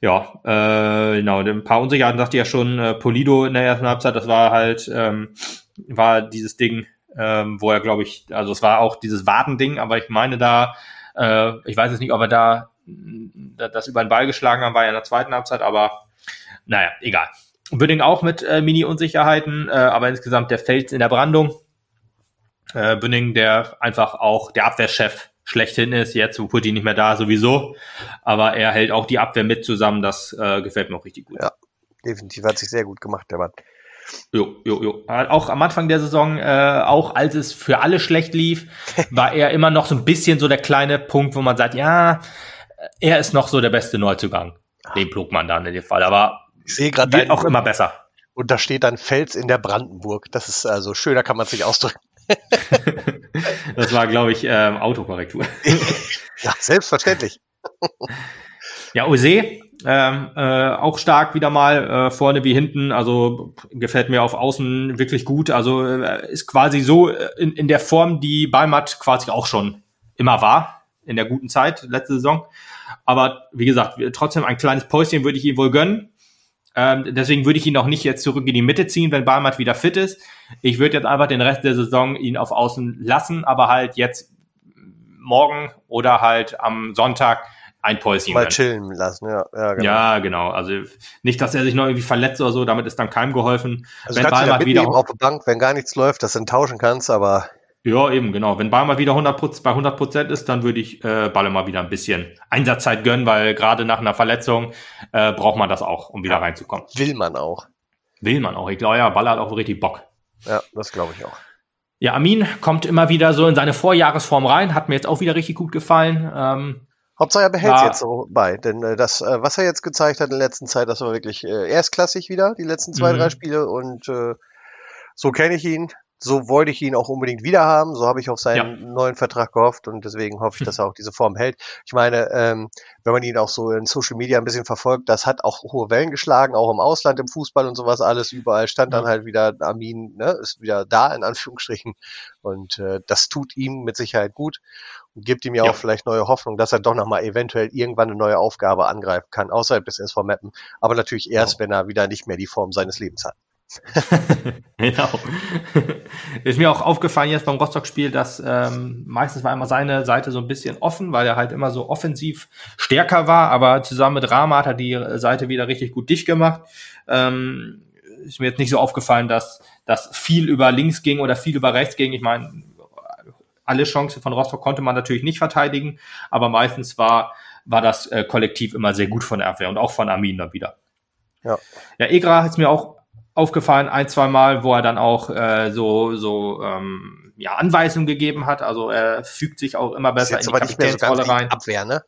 Ja, äh, genau, ein paar Unsicherheiten sagte ja schon äh, Polido in der ersten Halbzeit, das war halt, ähm, war dieses Ding, ähm, wo er, glaube ich, also es war auch dieses Wartending, aber ich meine da, äh, ich weiß jetzt nicht, ob er da das über den Ball geschlagen haben, war ja in der zweiten Halbzeit, aber naja, egal. Bünding auch mit äh, Mini-Unsicherheiten, äh, aber insgesamt der Fels in der Brandung. Äh, Bünding, der einfach auch der Abwehrchef schlechthin ist, jetzt wo Putin nicht mehr da sowieso, aber er hält auch die Abwehr mit zusammen, das äh, gefällt mir auch richtig gut. Ja, definitiv, hat sich sehr gut gemacht, der Mann. Jo, jo, jo. Auch am Anfang der Saison, äh, auch als es für alle schlecht lief, war er immer noch so ein bisschen so der kleine Punkt, wo man sagt, ja, er ist noch so der beste Neuzugang. Den man dann in dem Fall. Aber ich sehe gerade auch immer besser. Und da steht dann Fels in der Brandenburg. Das ist also schöner kann man sich ausdrücken. das war, glaube ich, ähm, Autokorrektur. ja, selbstverständlich. ja, Ose, ähm, äh, auch stark wieder mal, äh, vorne wie hinten, also gefällt mir auf Außen wirklich gut. Also äh, ist quasi so in, in der Form, die Balmat quasi auch schon immer war, in der guten Zeit, letzte Saison. Aber wie gesagt, trotzdem ein kleines Päuschen würde ich ihm wohl gönnen. Ähm, deswegen würde ich ihn auch nicht jetzt zurück in die Mitte ziehen, wenn Barmat wieder fit ist. Ich würde jetzt einfach den Rest der Saison ihn auf Außen lassen, aber halt jetzt morgen oder halt am Sonntag ein Päuschen. Mal chillen lassen, ja. Ja genau. ja, genau. Also nicht, dass er sich noch irgendwie verletzt oder so, damit ist dann keinem geholfen. Also wenn Barmat wieder auf der Bank, wenn gar nichts läuft, dass du ihn tauschen kannst, aber ja, eben, genau. Wenn Ball mal wieder 100 bei 100 Prozent ist, dann würde ich äh, Balle mal wieder ein bisschen Einsatzzeit gönnen, weil gerade nach einer Verletzung äh, braucht man das auch, um wieder ja, reinzukommen. Will man auch. Will man auch. Ich glaube, ja, Balle hat auch richtig Bock. Ja, das glaube ich auch. Ja, Amin kommt immer wieder so in seine Vorjahresform rein, hat mir jetzt auch wieder richtig gut gefallen. Ähm, Hauptsache er behält es jetzt so bei, denn äh, das, äh, was er jetzt gezeigt hat in der letzten Zeit, das war wirklich äh, erstklassig wieder, die letzten zwei, mhm. drei Spiele und äh, so kenne ich ihn so wollte ich ihn auch unbedingt wieder haben. So habe ich auf seinen ja. neuen Vertrag gehofft und deswegen hoffe ich, dass er auch diese Form hält. Ich meine, ähm, wenn man ihn auch so in Social Media ein bisschen verfolgt, das hat auch hohe Wellen geschlagen, auch im Ausland, im Fußball und sowas alles. Überall stand dann halt wieder Armin, ne, ist wieder da in Anführungsstrichen und äh, das tut ihm mit Sicherheit gut und gibt ihm ja, ja. auch vielleicht neue Hoffnung, dass er doch nochmal eventuell irgendwann eine neue Aufgabe angreifen kann, außerhalb des SV Mappen. Aber natürlich erst, ja. wenn er wieder nicht mehr die Form seines Lebens hat. genau. Ist mir auch aufgefallen jetzt beim Rostock-Spiel, dass ähm, meistens war immer seine Seite so ein bisschen offen, weil er halt immer so offensiv stärker war, aber zusammen mit Rama hat er die Seite wieder richtig gut dicht gemacht. Ähm, ist mir jetzt nicht so aufgefallen, dass das viel über links ging oder viel über rechts ging. Ich meine, alle Chancen von Rostock konnte man natürlich nicht verteidigen, aber meistens war, war das äh, Kollektiv immer sehr gut von der Abwehr und auch von Armin dann wieder. Ja, ja Egra hat es mir auch aufgefallen, ein, zwei Mal, wo er dann auch äh, so, so ähm, ja, Anweisungen gegeben hat. Also er fügt sich auch immer besser in die Kapitänsrolle so rein. Abwehr, ne?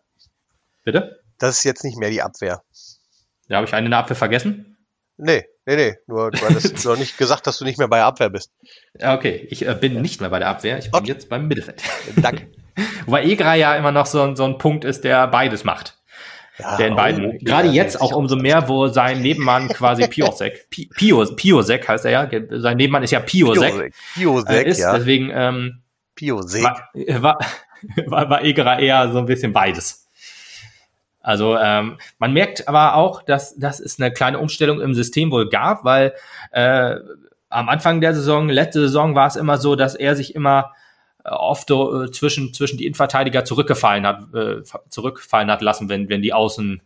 Bitte? Das ist jetzt nicht mehr die Abwehr. Ja, habe ich eine in der Abwehr vergessen? Nee, nee, nee. Nur du hattest noch nicht gesagt, dass du nicht mehr bei der Abwehr bist. Ja, okay. Ich äh, bin nicht mehr bei der Abwehr. Ich bin okay. jetzt beim Mittelfeld. Danke. Wobei Egra ja immer noch so, so ein Punkt ist, der beides macht. Ja, der in beiden, oh, gerade jetzt auch umso mehr, wo sein Nebenmann quasi Piosek, Pio, Piosek heißt er ja, sein Nebenmann ist ja Piosek, Piosek, äh, ist, ja. deswegen ähm, Piosek. War, war, war, war Egra eher so ein bisschen beides. Also ähm, man merkt aber auch, dass, dass es eine kleine Umstellung im System wohl gab, weil äh, am Anfang der Saison, letzte Saison war es immer so, dass er sich immer oft äh, zwischen, zwischen die Innenverteidiger zurückgefallen hat, äh, zurückfallen hat lassen, wenn, wenn die Außen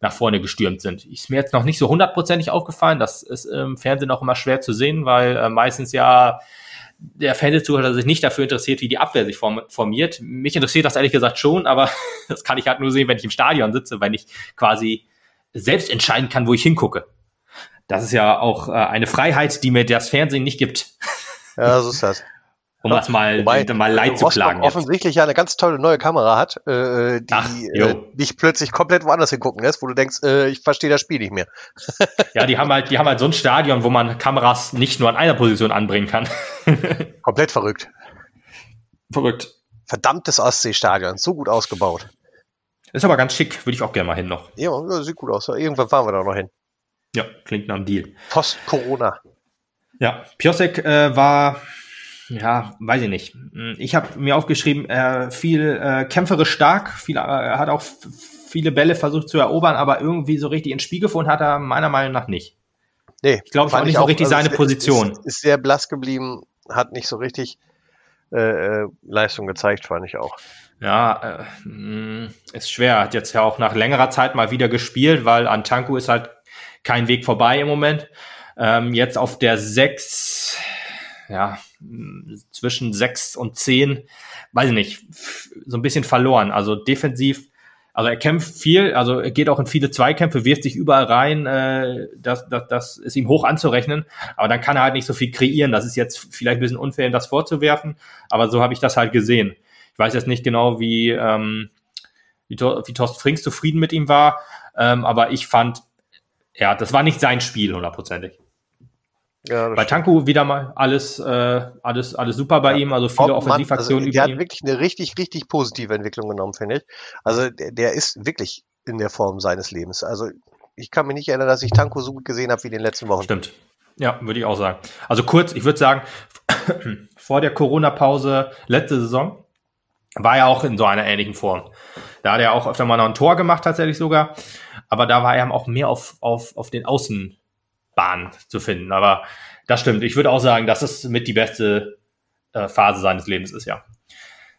nach vorne gestürmt sind. Ist mir jetzt noch nicht so hundertprozentig aufgefallen. Das ist im Fernsehen auch immer schwer zu sehen, weil äh, meistens ja der Fernsehzuhörer sich nicht dafür interessiert, wie die Abwehr sich form formiert. Mich interessiert das ehrlich gesagt schon, aber das kann ich halt nur sehen, wenn ich im Stadion sitze, wenn ich quasi selbst entscheiden kann, wo ich hingucke. Das ist ja auch äh, eine Freiheit, die mir das Fernsehen nicht gibt. Ja, so ist das um das mal, Wobei, mal leid zu klagen. offensichtlich ja eine ganz tolle neue Kamera hat, äh, die Ach, äh, dich plötzlich komplett woanders hingucken lässt, wo du denkst, äh, ich verstehe das Spiel nicht mehr. ja, die haben halt, die haben halt so ein Stadion, wo man Kameras nicht nur an einer Position anbringen kann. komplett verrückt. Verrückt. Verdammtes Ostseestadion, so gut ausgebaut. Ist aber ganz schick, würde ich auch gerne mal hin noch. Ja, sieht gut aus. Irgendwann fahren wir da noch hin. Ja, klingt nach einem Deal. Post-Corona. Ja, Piosek äh, war ja, weiß ich nicht. Ich habe mir aufgeschrieben, äh, viel äh, kämpferisch stark, viel, äh, er hat auch viele Bälle versucht zu erobern, aber irgendwie so richtig ins Spiel gefunden hat er meiner Meinung nach nicht. Nee, ich glaube, es war nicht so richtig also seine ist, Position. Ist, ist, sehr blass geblieben, hat nicht so richtig äh, äh Leistung gezeigt, fand ich auch. Ja, äh, ist schwer. Hat jetzt ja auch nach längerer Zeit mal wieder gespielt, weil an Tanku ist halt kein Weg vorbei im Moment. Ähm, jetzt auf der 6 ja, zwischen sechs und zehn, weiß ich nicht, so ein bisschen verloren. Also defensiv, also er kämpft viel, also er geht auch in viele Zweikämpfe, wirft sich überall rein, äh, das, das, das ist ihm hoch anzurechnen, aber dann kann er halt nicht so viel kreieren. Das ist jetzt vielleicht ein bisschen unfair, ihm das vorzuwerfen, aber so habe ich das halt gesehen. Ich weiß jetzt nicht genau, wie, ähm, wie, wie Thorsten Frings zufrieden mit ihm war, ähm, aber ich fand, ja, das war nicht sein Spiel hundertprozentig. Ja, bei Tanku wieder mal alles, äh, alles, alles super bei ja. ihm, also viele Offensivaktionen also, Der hat wirklich eine richtig, richtig positive Entwicklung genommen, finde ich. Also der, der, ist wirklich in der Form seines Lebens. Also ich kann mich nicht erinnern, dass ich Tanku so gut gesehen habe wie in den letzten Wochen. Stimmt. Ja, würde ich auch sagen. Also kurz, ich würde sagen, vor der Corona-Pause letzte Saison war er auch in so einer ähnlichen Form. Da hat er auch öfter mal noch ein Tor gemacht, tatsächlich sogar. Aber da war er auch mehr auf, auf, auf den Außen Bahn zu finden. Aber das stimmt. Ich würde auch sagen, dass es mit die beste äh, Phase seines Lebens ist, ja.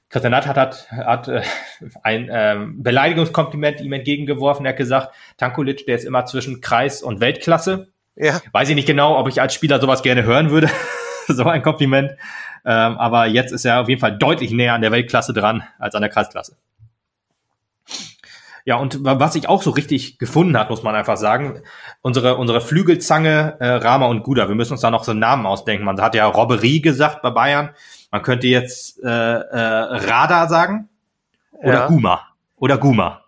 Christian Natt hat, hat, hat äh, ein ähm, Beleidigungskompliment ihm entgegengeworfen. Er hat gesagt, Tankulic, der ist immer zwischen Kreis und Weltklasse. Ja. Weiß ich nicht genau, ob ich als Spieler sowas gerne hören würde. so ein Kompliment. Ähm, aber jetzt ist er auf jeden Fall deutlich näher an der Weltklasse dran als an der Kreisklasse. Ja, und was sich auch so richtig gefunden hat, muss man einfach sagen, unsere, unsere Flügelzange äh, Rama und Guda, wir müssen uns da noch so einen Namen ausdenken. Man hat ja Robberie gesagt bei Bayern. Man könnte jetzt äh, äh, Rada sagen oder ja. Guma. Oder Guma.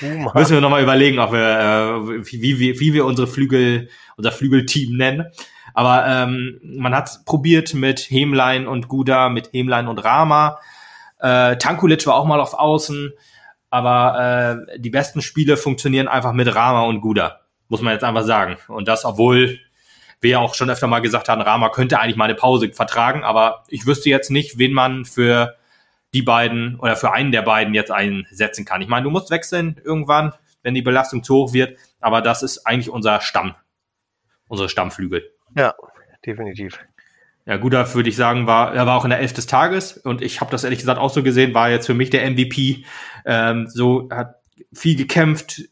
Guma. müssen wir nochmal überlegen, ob wir, äh, wie, wie, wie wir unsere Flügel, unser Flügelteam nennen. Aber ähm, man hat probiert mit Hemlein und Guda, mit Hemlein und Rama. Äh, Tankulic war auch mal auf Außen aber äh, die besten Spiele funktionieren einfach mit Rama und Guda, muss man jetzt einfach sagen. Und das, obwohl wir auch schon öfter mal gesagt haben, Rama könnte eigentlich mal eine Pause vertragen, aber ich wüsste jetzt nicht, wen man für die beiden oder für einen der beiden jetzt einsetzen kann. Ich meine, du musst wechseln irgendwann, wenn die Belastung zu hoch wird, aber das ist eigentlich unser Stamm. unsere Stammflügel. Ja, definitiv. Ja, Guda würde ich sagen, war, er war auch in der Elf des Tages und ich habe das ehrlich gesagt auch so gesehen, war jetzt für mich der MVP. Ähm, so hat viel gekämpft,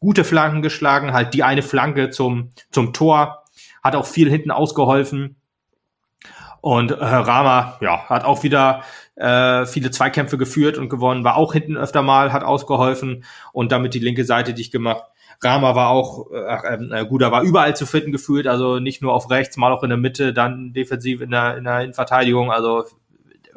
gute Flanken geschlagen, halt die eine Flanke zum, zum Tor, hat auch viel hinten ausgeholfen. Und äh, Rama, ja, hat auch wieder äh, viele Zweikämpfe geführt und gewonnen, war auch hinten öfter mal, hat ausgeholfen und damit die linke Seite dicht gemacht. Rama war auch, äh, äh, Guda war überall zu finden gefühlt, also nicht nur auf rechts, mal auch in der Mitte, dann defensiv in der, in der Innenverteidigung. Also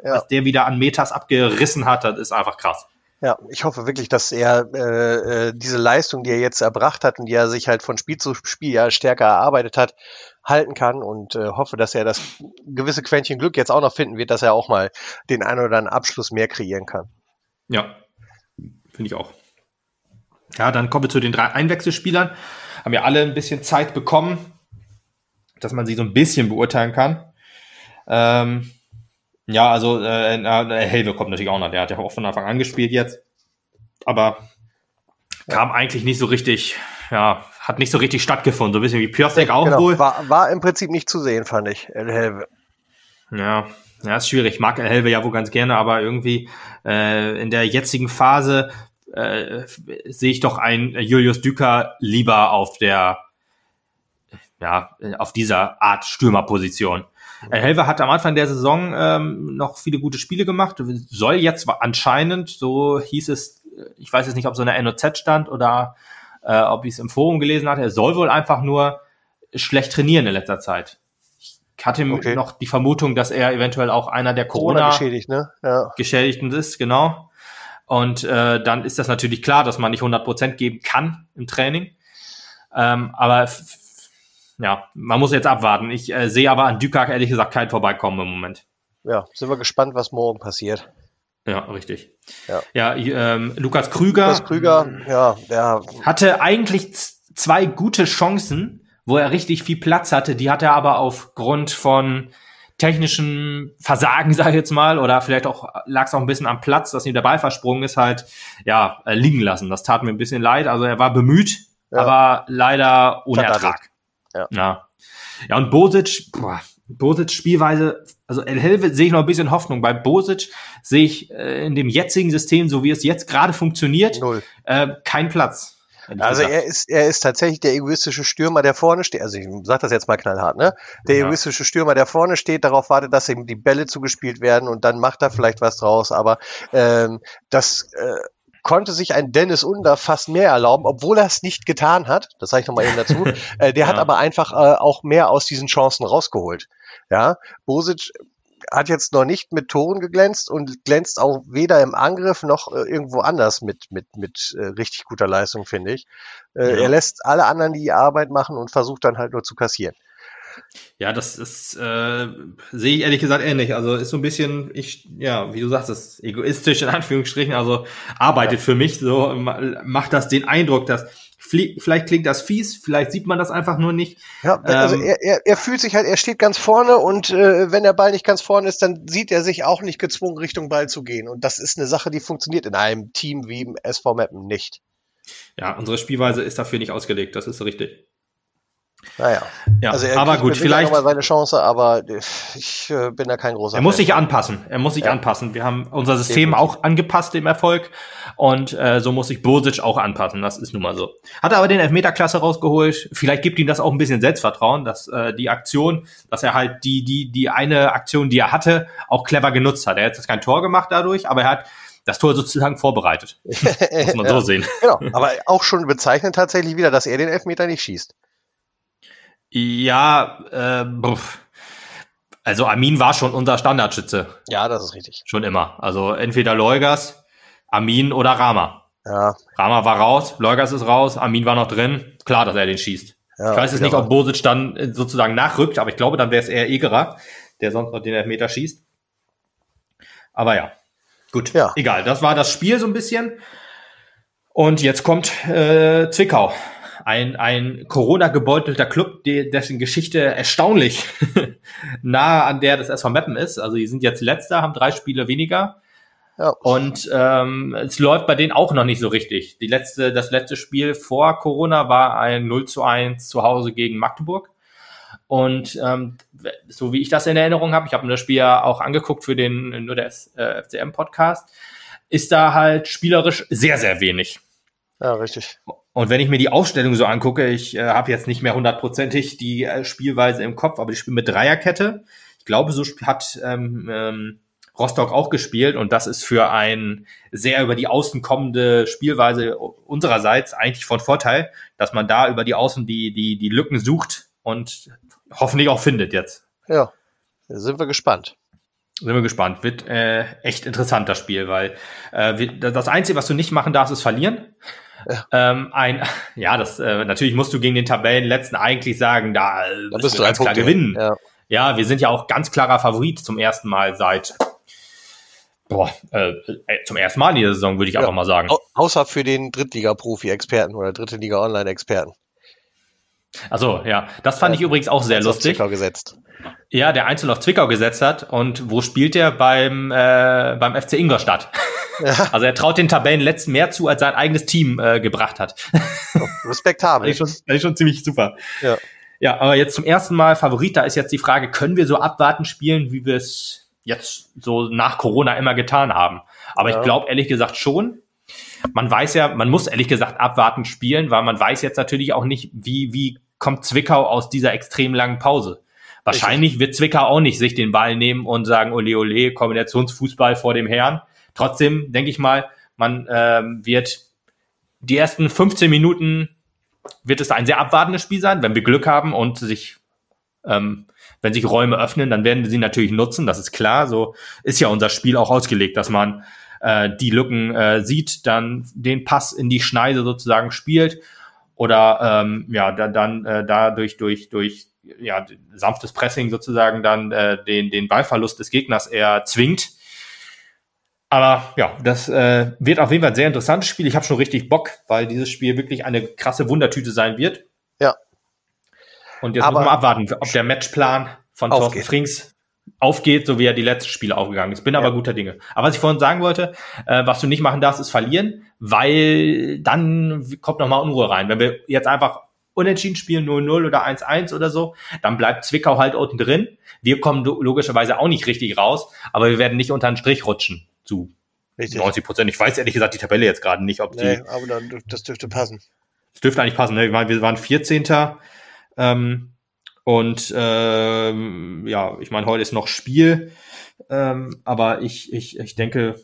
ja. was der wieder an Metas abgerissen hat, das ist einfach krass. Ja, ich hoffe wirklich, dass er äh, äh, diese Leistung, die er jetzt erbracht hat und die er sich halt von Spiel zu Spiel ja stärker erarbeitet hat, halten kann und äh, hoffe, dass er das gewisse Quäntchen Glück jetzt auch noch finden wird, dass er auch mal den einen oder anderen Abschluss mehr kreieren kann. Ja, finde ich auch. Ja, dann kommen wir zu den drei Einwechselspielern. Haben ja alle ein bisschen Zeit bekommen, dass man sie so ein bisschen beurteilen kann. Ähm, ja, also äh, äh, Helve kommt natürlich auch noch. Der hat ja auch von Anfang an gespielt jetzt. Aber kam eigentlich nicht so richtig, ja, hat nicht so richtig stattgefunden. So ein bisschen wie Piotek auch genau. wohl. War, war im Prinzip nicht zu sehen, fand ich, El Helve. Ja, ja, ist schwierig. Ich mag El Helve ja wohl ganz gerne, aber irgendwie äh, in der jetzigen Phase äh, sehe ich doch einen Julius Düker lieber auf der, ja, auf dieser Art Stürmerposition. Helver hat am Anfang der Saison ähm, noch viele gute Spiele gemacht, soll jetzt anscheinend, so hieß es, ich weiß jetzt nicht, ob so eine NOZ stand oder äh, ob ich es im Forum gelesen hatte, er soll wohl einfach nur schlecht trainieren in letzter Zeit. Ich hatte okay. noch die Vermutung, dass er eventuell auch einer der Corona, Corona geschädigt, ne? ja. Geschädigten ist, genau. Und äh, dann ist das natürlich klar, dass man nicht 100% geben kann im Training. Ähm, aber ja, man muss jetzt abwarten. Ich äh, sehe aber an Dukak ehrlich gesagt kein Vorbeikommen im Moment. Ja, sind wir gespannt, was morgen passiert. Ja, richtig. Ja, ja ähm, Lukas Krüger. Lukas Krüger, ja, der hatte eigentlich zwei gute Chancen, wo er richtig viel Platz hatte. Die hat er aber aufgrund von technischen Versagen, sage ich jetzt mal, oder vielleicht auch lag es auch ein bisschen am Platz, dass ihm der Ball versprungen ist, halt ja äh, liegen lassen. Das tat mir ein bisschen leid. Also er war bemüht, ja. aber leider ohne Ertrag. Ja. ja. Ja, und Bosic, boah, Bosic Spielweise, also El Helve sehe ich noch ein bisschen Hoffnung. Bei Bosic sehe ich äh, in dem jetzigen System, so wie es jetzt gerade funktioniert. Äh, keinen Platz. Also er ist, er ist tatsächlich der egoistische Stürmer, der vorne steht. Also ich sage das jetzt mal knallhart, ne? Der ja. egoistische Stürmer, der vorne steht, darauf wartet, dass ihm die Bälle zugespielt werden und dann macht er vielleicht was draus. Aber ähm, das äh, konnte sich ein Dennis Under fast mehr erlauben, obwohl er es nicht getan hat. Das sage ich nochmal eben dazu. äh, der ja. hat aber einfach äh, auch mehr aus diesen Chancen rausgeholt. Ja, Bosic hat jetzt noch nicht mit Toren geglänzt und glänzt auch weder im Angriff noch äh, irgendwo anders mit, mit, mit äh, richtig guter Leistung, finde ich. Äh, ja. Er lässt alle anderen die Arbeit machen und versucht dann halt nur zu kassieren. Ja, das ist, äh, sehe ich ehrlich gesagt ähnlich. Also ist so ein bisschen, ich, ja, wie du sagst, das ist egoistisch in Anführungsstrichen, also arbeitet ja. für mich so, macht das den Eindruck, dass Vielleicht klingt das fies, vielleicht sieht man das einfach nur nicht. Ja, also ähm, er, er, er fühlt sich halt, er steht ganz vorne und äh, wenn der Ball nicht ganz vorne ist, dann sieht er sich auch nicht gezwungen, Richtung Ball zu gehen. Und das ist eine Sache, die funktioniert in einem Team wie im SV Mappen nicht. Ja, unsere Spielweise ist dafür nicht ausgelegt, das ist richtig. Naja, ja, also er aber gut, vielleicht mal seine Chance, aber ich äh, bin da kein großer. Er muss sich anpassen. Er muss sich ja. anpassen. Wir haben unser System auch angepasst dem Erfolg und äh, so muss sich Bosic auch anpassen. Das ist nun mal so. Hat er aber den Elfmeterklasse rausgeholt. Vielleicht gibt ihm das auch ein bisschen Selbstvertrauen, dass äh, die Aktion, dass er halt die die die eine Aktion, die er hatte, auch clever genutzt hat. Er hat jetzt kein Tor gemacht dadurch, aber er hat das Tor sozusagen vorbereitet. muss man ja. so sehen. Genau, aber auch schon bezeichnend tatsächlich wieder, dass er den Elfmeter nicht schießt. Ja, äh, also Armin war schon unser Standardschütze. Ja, das ist richtig. Schon immer. Also entweder Leugers, Armin oder Rama. Ja. Rama war raus, Leugers ist raus, Armin war noch drin. Klar, dass er den schießt. Ja, ich weiß jetzt nicht, ob Bosic dann äh, sozusagen nachrückt, aber ich glaube, dann wäre es eher Egerer, der sonst noch den Elfmeter schießt. Aber ja, gut, ja. egal. Das war das Spiel so ein bisschen. Und jetzt kommt äh, Zwickau ein, ein Corona-gebeutelter Club, dessen Geschichte erstaunlich nahe an der des SV Meppen ist. Also die sind jetzt letzter, haben drei Spiele weniger. Ja. Und ähm, es läuft bei denen auch noch nicht so richtig. Die letzte, das letzte Spiel vor Corona war ein 0 zu 1 zu Hause gegen Magdeburg. Und ähm, so wie ich das in Erinnerung habe, ich habe mir das Spiel ja auch angeguckt für den nur der äh, FCM-Podcast, ist da halt spielerisch sehr, sehr wenig. Ja, richtig. Und wenn ich mir die Aufstellung so angucke, ich äh, habe jetzt nicht mehr hundertprozentig die äh, Spielweise im Kopf, aber ich spiele mit Dreierkette. Ich glaube, so hat ähm, ähm, Rostock auch gespielt und das ist für ein sehr über die Außen kommende Spielweise unsererseits eigentlich von Vorteil, dass man da über die Außen die, die, die Lücken sucht und hoffentlich auch findet jetzt. Ja, sind wir gespannt. Sind wir gespannt. Wird äh, echt interessant, das Spiel, weil äh, das Einzige, was du nicht machen darfst, ist verlieren. Ja. Ähm, ein, ja, das äh, natürlich musst du gegen den Tabellenletzten eigentlich sagen, da, da bist du ganz klar gewinnen. Ja. ja, wir sind ja auch ganz klarer Favorit zum ersten Mal seit boah, äh, äh zum ersten Mal in dieser Saison, würde ich ja. einfach mal sagen. Au außer für den Drittliga-Profi-Experten oder Dritte Liga Online-Experten. Also ja, das fand ich übrigens auch sehr lustig. Zwickau gesetzt. Ja, der Einzel auf Zwickau gesetzt hat. Und wo spielt er? Beim, äh, beim FC Ingolstadt. Ja. Also er traut den Tabellenletzten mehr zu, als sein eigenes Team äh, gebracht hat. Oh, respektabel. das, ist schon, das ist schon ziemlich super. Ja. ja, aber jetzt zum ersten Mal Favorit, da ist jetzt die Frage, können wir so abwarten spielen, wie wir es jetzt so nach Corona immer getan haben? Aber ja. ich glaube ehrlich gesagt schon, man weiß ja, man muss ehrlich gesagt abwarten spielen, weil man weiß jetzt natürlich auch nicht, wie, wie kommt Zwickau aus dieser extrem langen Pause. Wahrscheinlich wird Zwickau auch nicht sich den Ball nehmen und sagen, ole ole, Kombinationsfußball vor dem Herrn. Trotzdem denke ich mal, man ähm, wird die ersten 15 Minuten wird es ein sehr abwartendes Spiel sein, wenn wir Glück haben und sich ähm, wenn sich Räume öffnen, dann werden wir sie natürlich nutzen, das ist klar. So ist ja unser Spiel auch ausgelegt, dass man äh, die Lücken äh, sieht, dann den Pass in die Schneide sozusagen spielt oder ähm, ja da, dann äh, dadurch durch durch ja sanftes Pressing sozusagen dann äh, den den Ballverlust des Gegners eher zwingt. Aber ja, das äh, wird auf jeden Fall ein sehr interessantes Spiel. Ich habe schon richtig Bock, weil dieses Spiel wirklich eine krasse Wundertüte sein wird. Ja. Und jetzt Aber müssen wir abwarten, ob der Matchplan von Thorsten Frings aufgeht, so wie er die letzten Spiele aufgegangen ist. Bin ja. aber guter Dinge. Aber was ich vorhin sagen wollte, äh, was du nicht machen darfst, ist verlieren, weil dann kommt nochmal Unruhe rein. Wenn wir jetzt einfach unentschieden spielen, 0-0 oder 1-1 oder so, dann bleibt Zwickau halt unten drin. Wir kommen logischerweise auch nicht richtig raus, aber wir werden nicht unter den Strich rutschen zu richtig. 90 Prozent. Ich weiß ehrlich gesagt die Tabelle jetzt gerade nicht, ob nee, die. aber dann, das dürfte passen. Das dürfte eigentlich passen. Ne? Wir waren 14. Ähm, und ähm, ja, ich meine, heute ist noch Spiel, ähm, aber ich, ich, ich denke,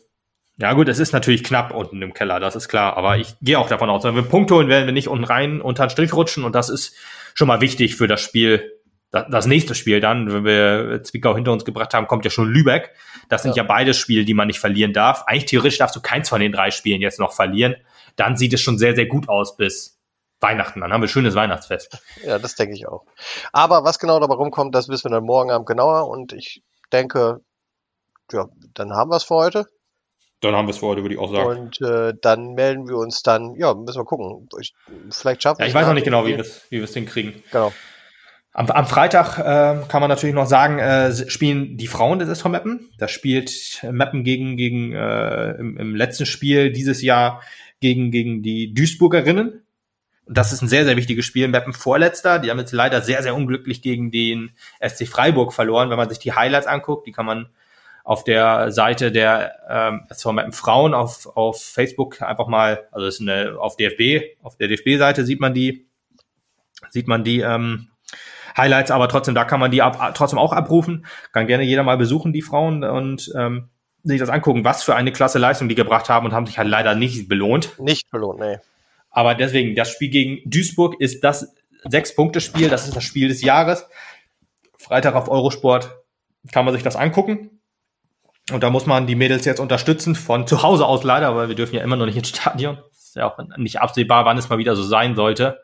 ja gut, es ist natürlich knapp unten im Keller, das ist klar, aber ich gehe auch davon aus, wenn wir Punkte holen, werden wir nicht unten rein unter den Strich rutschen und das ist schon mal wichtig für das Spiel. Das nächste Spiel dann, wenn wir Zwickau hinter uns gebracht haben, kommt ja schon Lübeck. Das sind ja, ja beide Spiele, die man nicht verlieren darf. Eigentlich theoretisch darfst du keins von den drei Spielen jetzt noch verlieren. Dann sieht es schon sehr, sehr gut aus bis Weihnachten, dann haben wir ein schönes Weihnachtsfest. Ja, das denke ich auch. Aber was genau dabei rumkommt, das wissen wir dann morgen Abend genauer und ich denke, ja, dann haben wir es für heute. Dann haben wir es für heute, würde ich auch sagen. Und äh, dann melden wir uns dann, ja, müssen wir gucken. Ich, vielleicht schaffen wir es. Ja, ich weiß noch nicht genau, wie wir es wie hinkriegen. Genau. Am, am Freitag äh, kann man natürlich noch sagen, äh, spielen die Frauen des SV Meppen. Da spielt Meppen gegen, gegen äh, im, im letzten Spiel dieses Jahr gegen, gegen die Duisburgerinnen. Das ist ein sehr, sehr wichtiges Spiel. Meppen Vorletzter, die haben jetzt leider sehr, sehr unglücklich gegen den SC Freiburg verloren. Wenn man sich die Highlights anguckt, die kann man auf der Seite der ähm, SV Meppen Frauen auf, auf Facebook einfach mal, also ist eine, auf DFB, auf der DFB-Seite sieht man die, sieht man die ähm, Highlights, aber trotzdem, da kann man die ab, trotzdem auch abrufen. Kann gerne jeder mal besuchen, die Frauen, und ähm, sich das angucken, was für eine klasse Leistung die gebracht haben und haben sich halt leider nicht belohnt. Nicht belohnt, nee. Aber deswegen, das Spiel gegen Duisburg ist das Sechs-Punkte-Spiel, das ist das Spiel des Jahres. Freitag auf Eurosport kann man sich das angucken. Und da muss man die Mädels jetzt unterstützen, von zu Hause aus leider, weil wir dürfen ja immer noch nicht ins Stadion. Ist ja auch nicht absehbar, wann es mal wieder so sein sollte.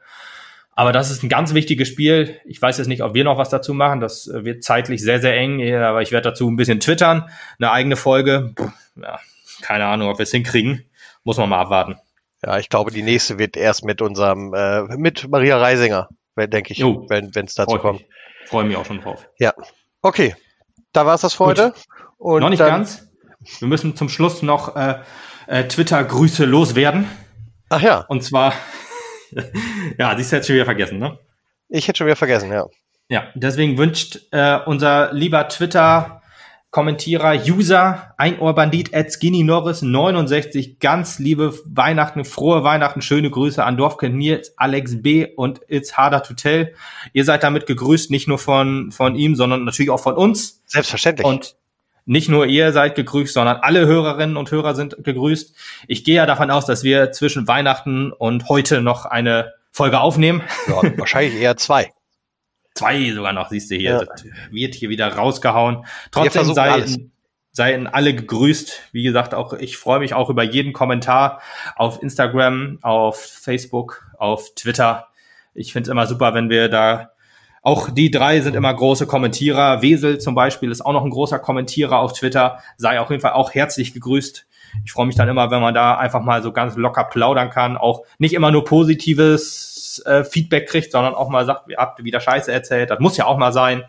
Aber das ist ein ganz wichtiges Spiel. Ich weiß jetzt nicht, ob wir noch was dazu machen. Das wird zeitlich sehr, sehr eng. Aber ich werde dazu ein bisschen twittern. Eine eigene Folge. Ja, keine Ahnung, ob wir es hinkriegen. Muss man mal abwarten. Ja, ich glaube, die nächste wird erst mit unserem, äh, mit Maria Reisinger, denke ich, oh, wenn es dazu kommt. Freue mich auch schon drauf. Ja. Okay. Da war es das für heute. Und Noch nicht ganz. wir müssen zum Schluss noch äh, äh, Twitter-Grüße loswerden. Ach ja. Und zwar, ja, die ist jetzt schon wieder vergessen, ne? Ich hätte schon wieder vergessen, ja. Ja, deswegen wünscht äh, unser lieber Twitter Kommentierer, User, Einohrbandit, at Skinny Norris 69, ganz liebe Weihnachten, frohe Weihnachten, schöne Grüße an Dorfkind Nils, Alex B. und It's Harder to Tell. Ihr seid damit gegrüßt, nicht nur von, von ihm, sondern natürlich auch von uns. Selbstverständlich. Und nicht nur ihr seid gegrüßt, sondern alle Hörerinnen und Hörer sind gegrüßt. Ich gehe ja davon aus, dass wir zwischen Weihnachten und heute noch eine Folge aufnehmen. Ja, wahrscheinlich eher zwei. Zwei sogar noch, siehst du hier. Ja. Das wird hier wieder rausgehauen. Trotzdem seien, seien alle gegrüßt. Wie gesagt, auch ich freue mich auch über jeden Kommentar auf Instagram, auf Facebook, auf Twitter. Ich finde es immer super, wenn wir da auch die drei sind immer große Kommentierer. Wesel zum Beispiel ist auch noch ein großer Kommentierer auf Twitter. Sei auf jeden Fall auch herzlich gegrüßt. Ich freue mich dann immer, wenn man da einfach mal so ganz locker plaudern kann. Auch nicht immer nur Positives Feedback kriegt, sondern auch mal sagt, ihr habt wieder Scheiße erzählt. Das muss ja auch mal sein.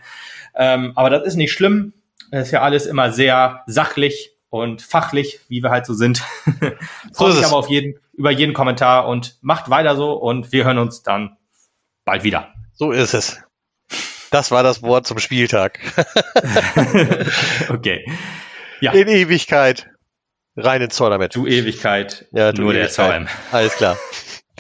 Ähm, aber das ist nicht schlimm. Das ist ja alles immer sehr sachlich und fachlich, wie wir halt so sind. Freue mich aber auf jeden, über jeden Kommentar und macht weiter so und wir hören uns dann bald wieder. So ist es. Das war das Wort zum Spieltag. okay. Ja. In Ewigkeit. Reine Zoll damit. Du Ewigkeit. Ja, du nur Ewigkeit. der Zoll. Alles klar.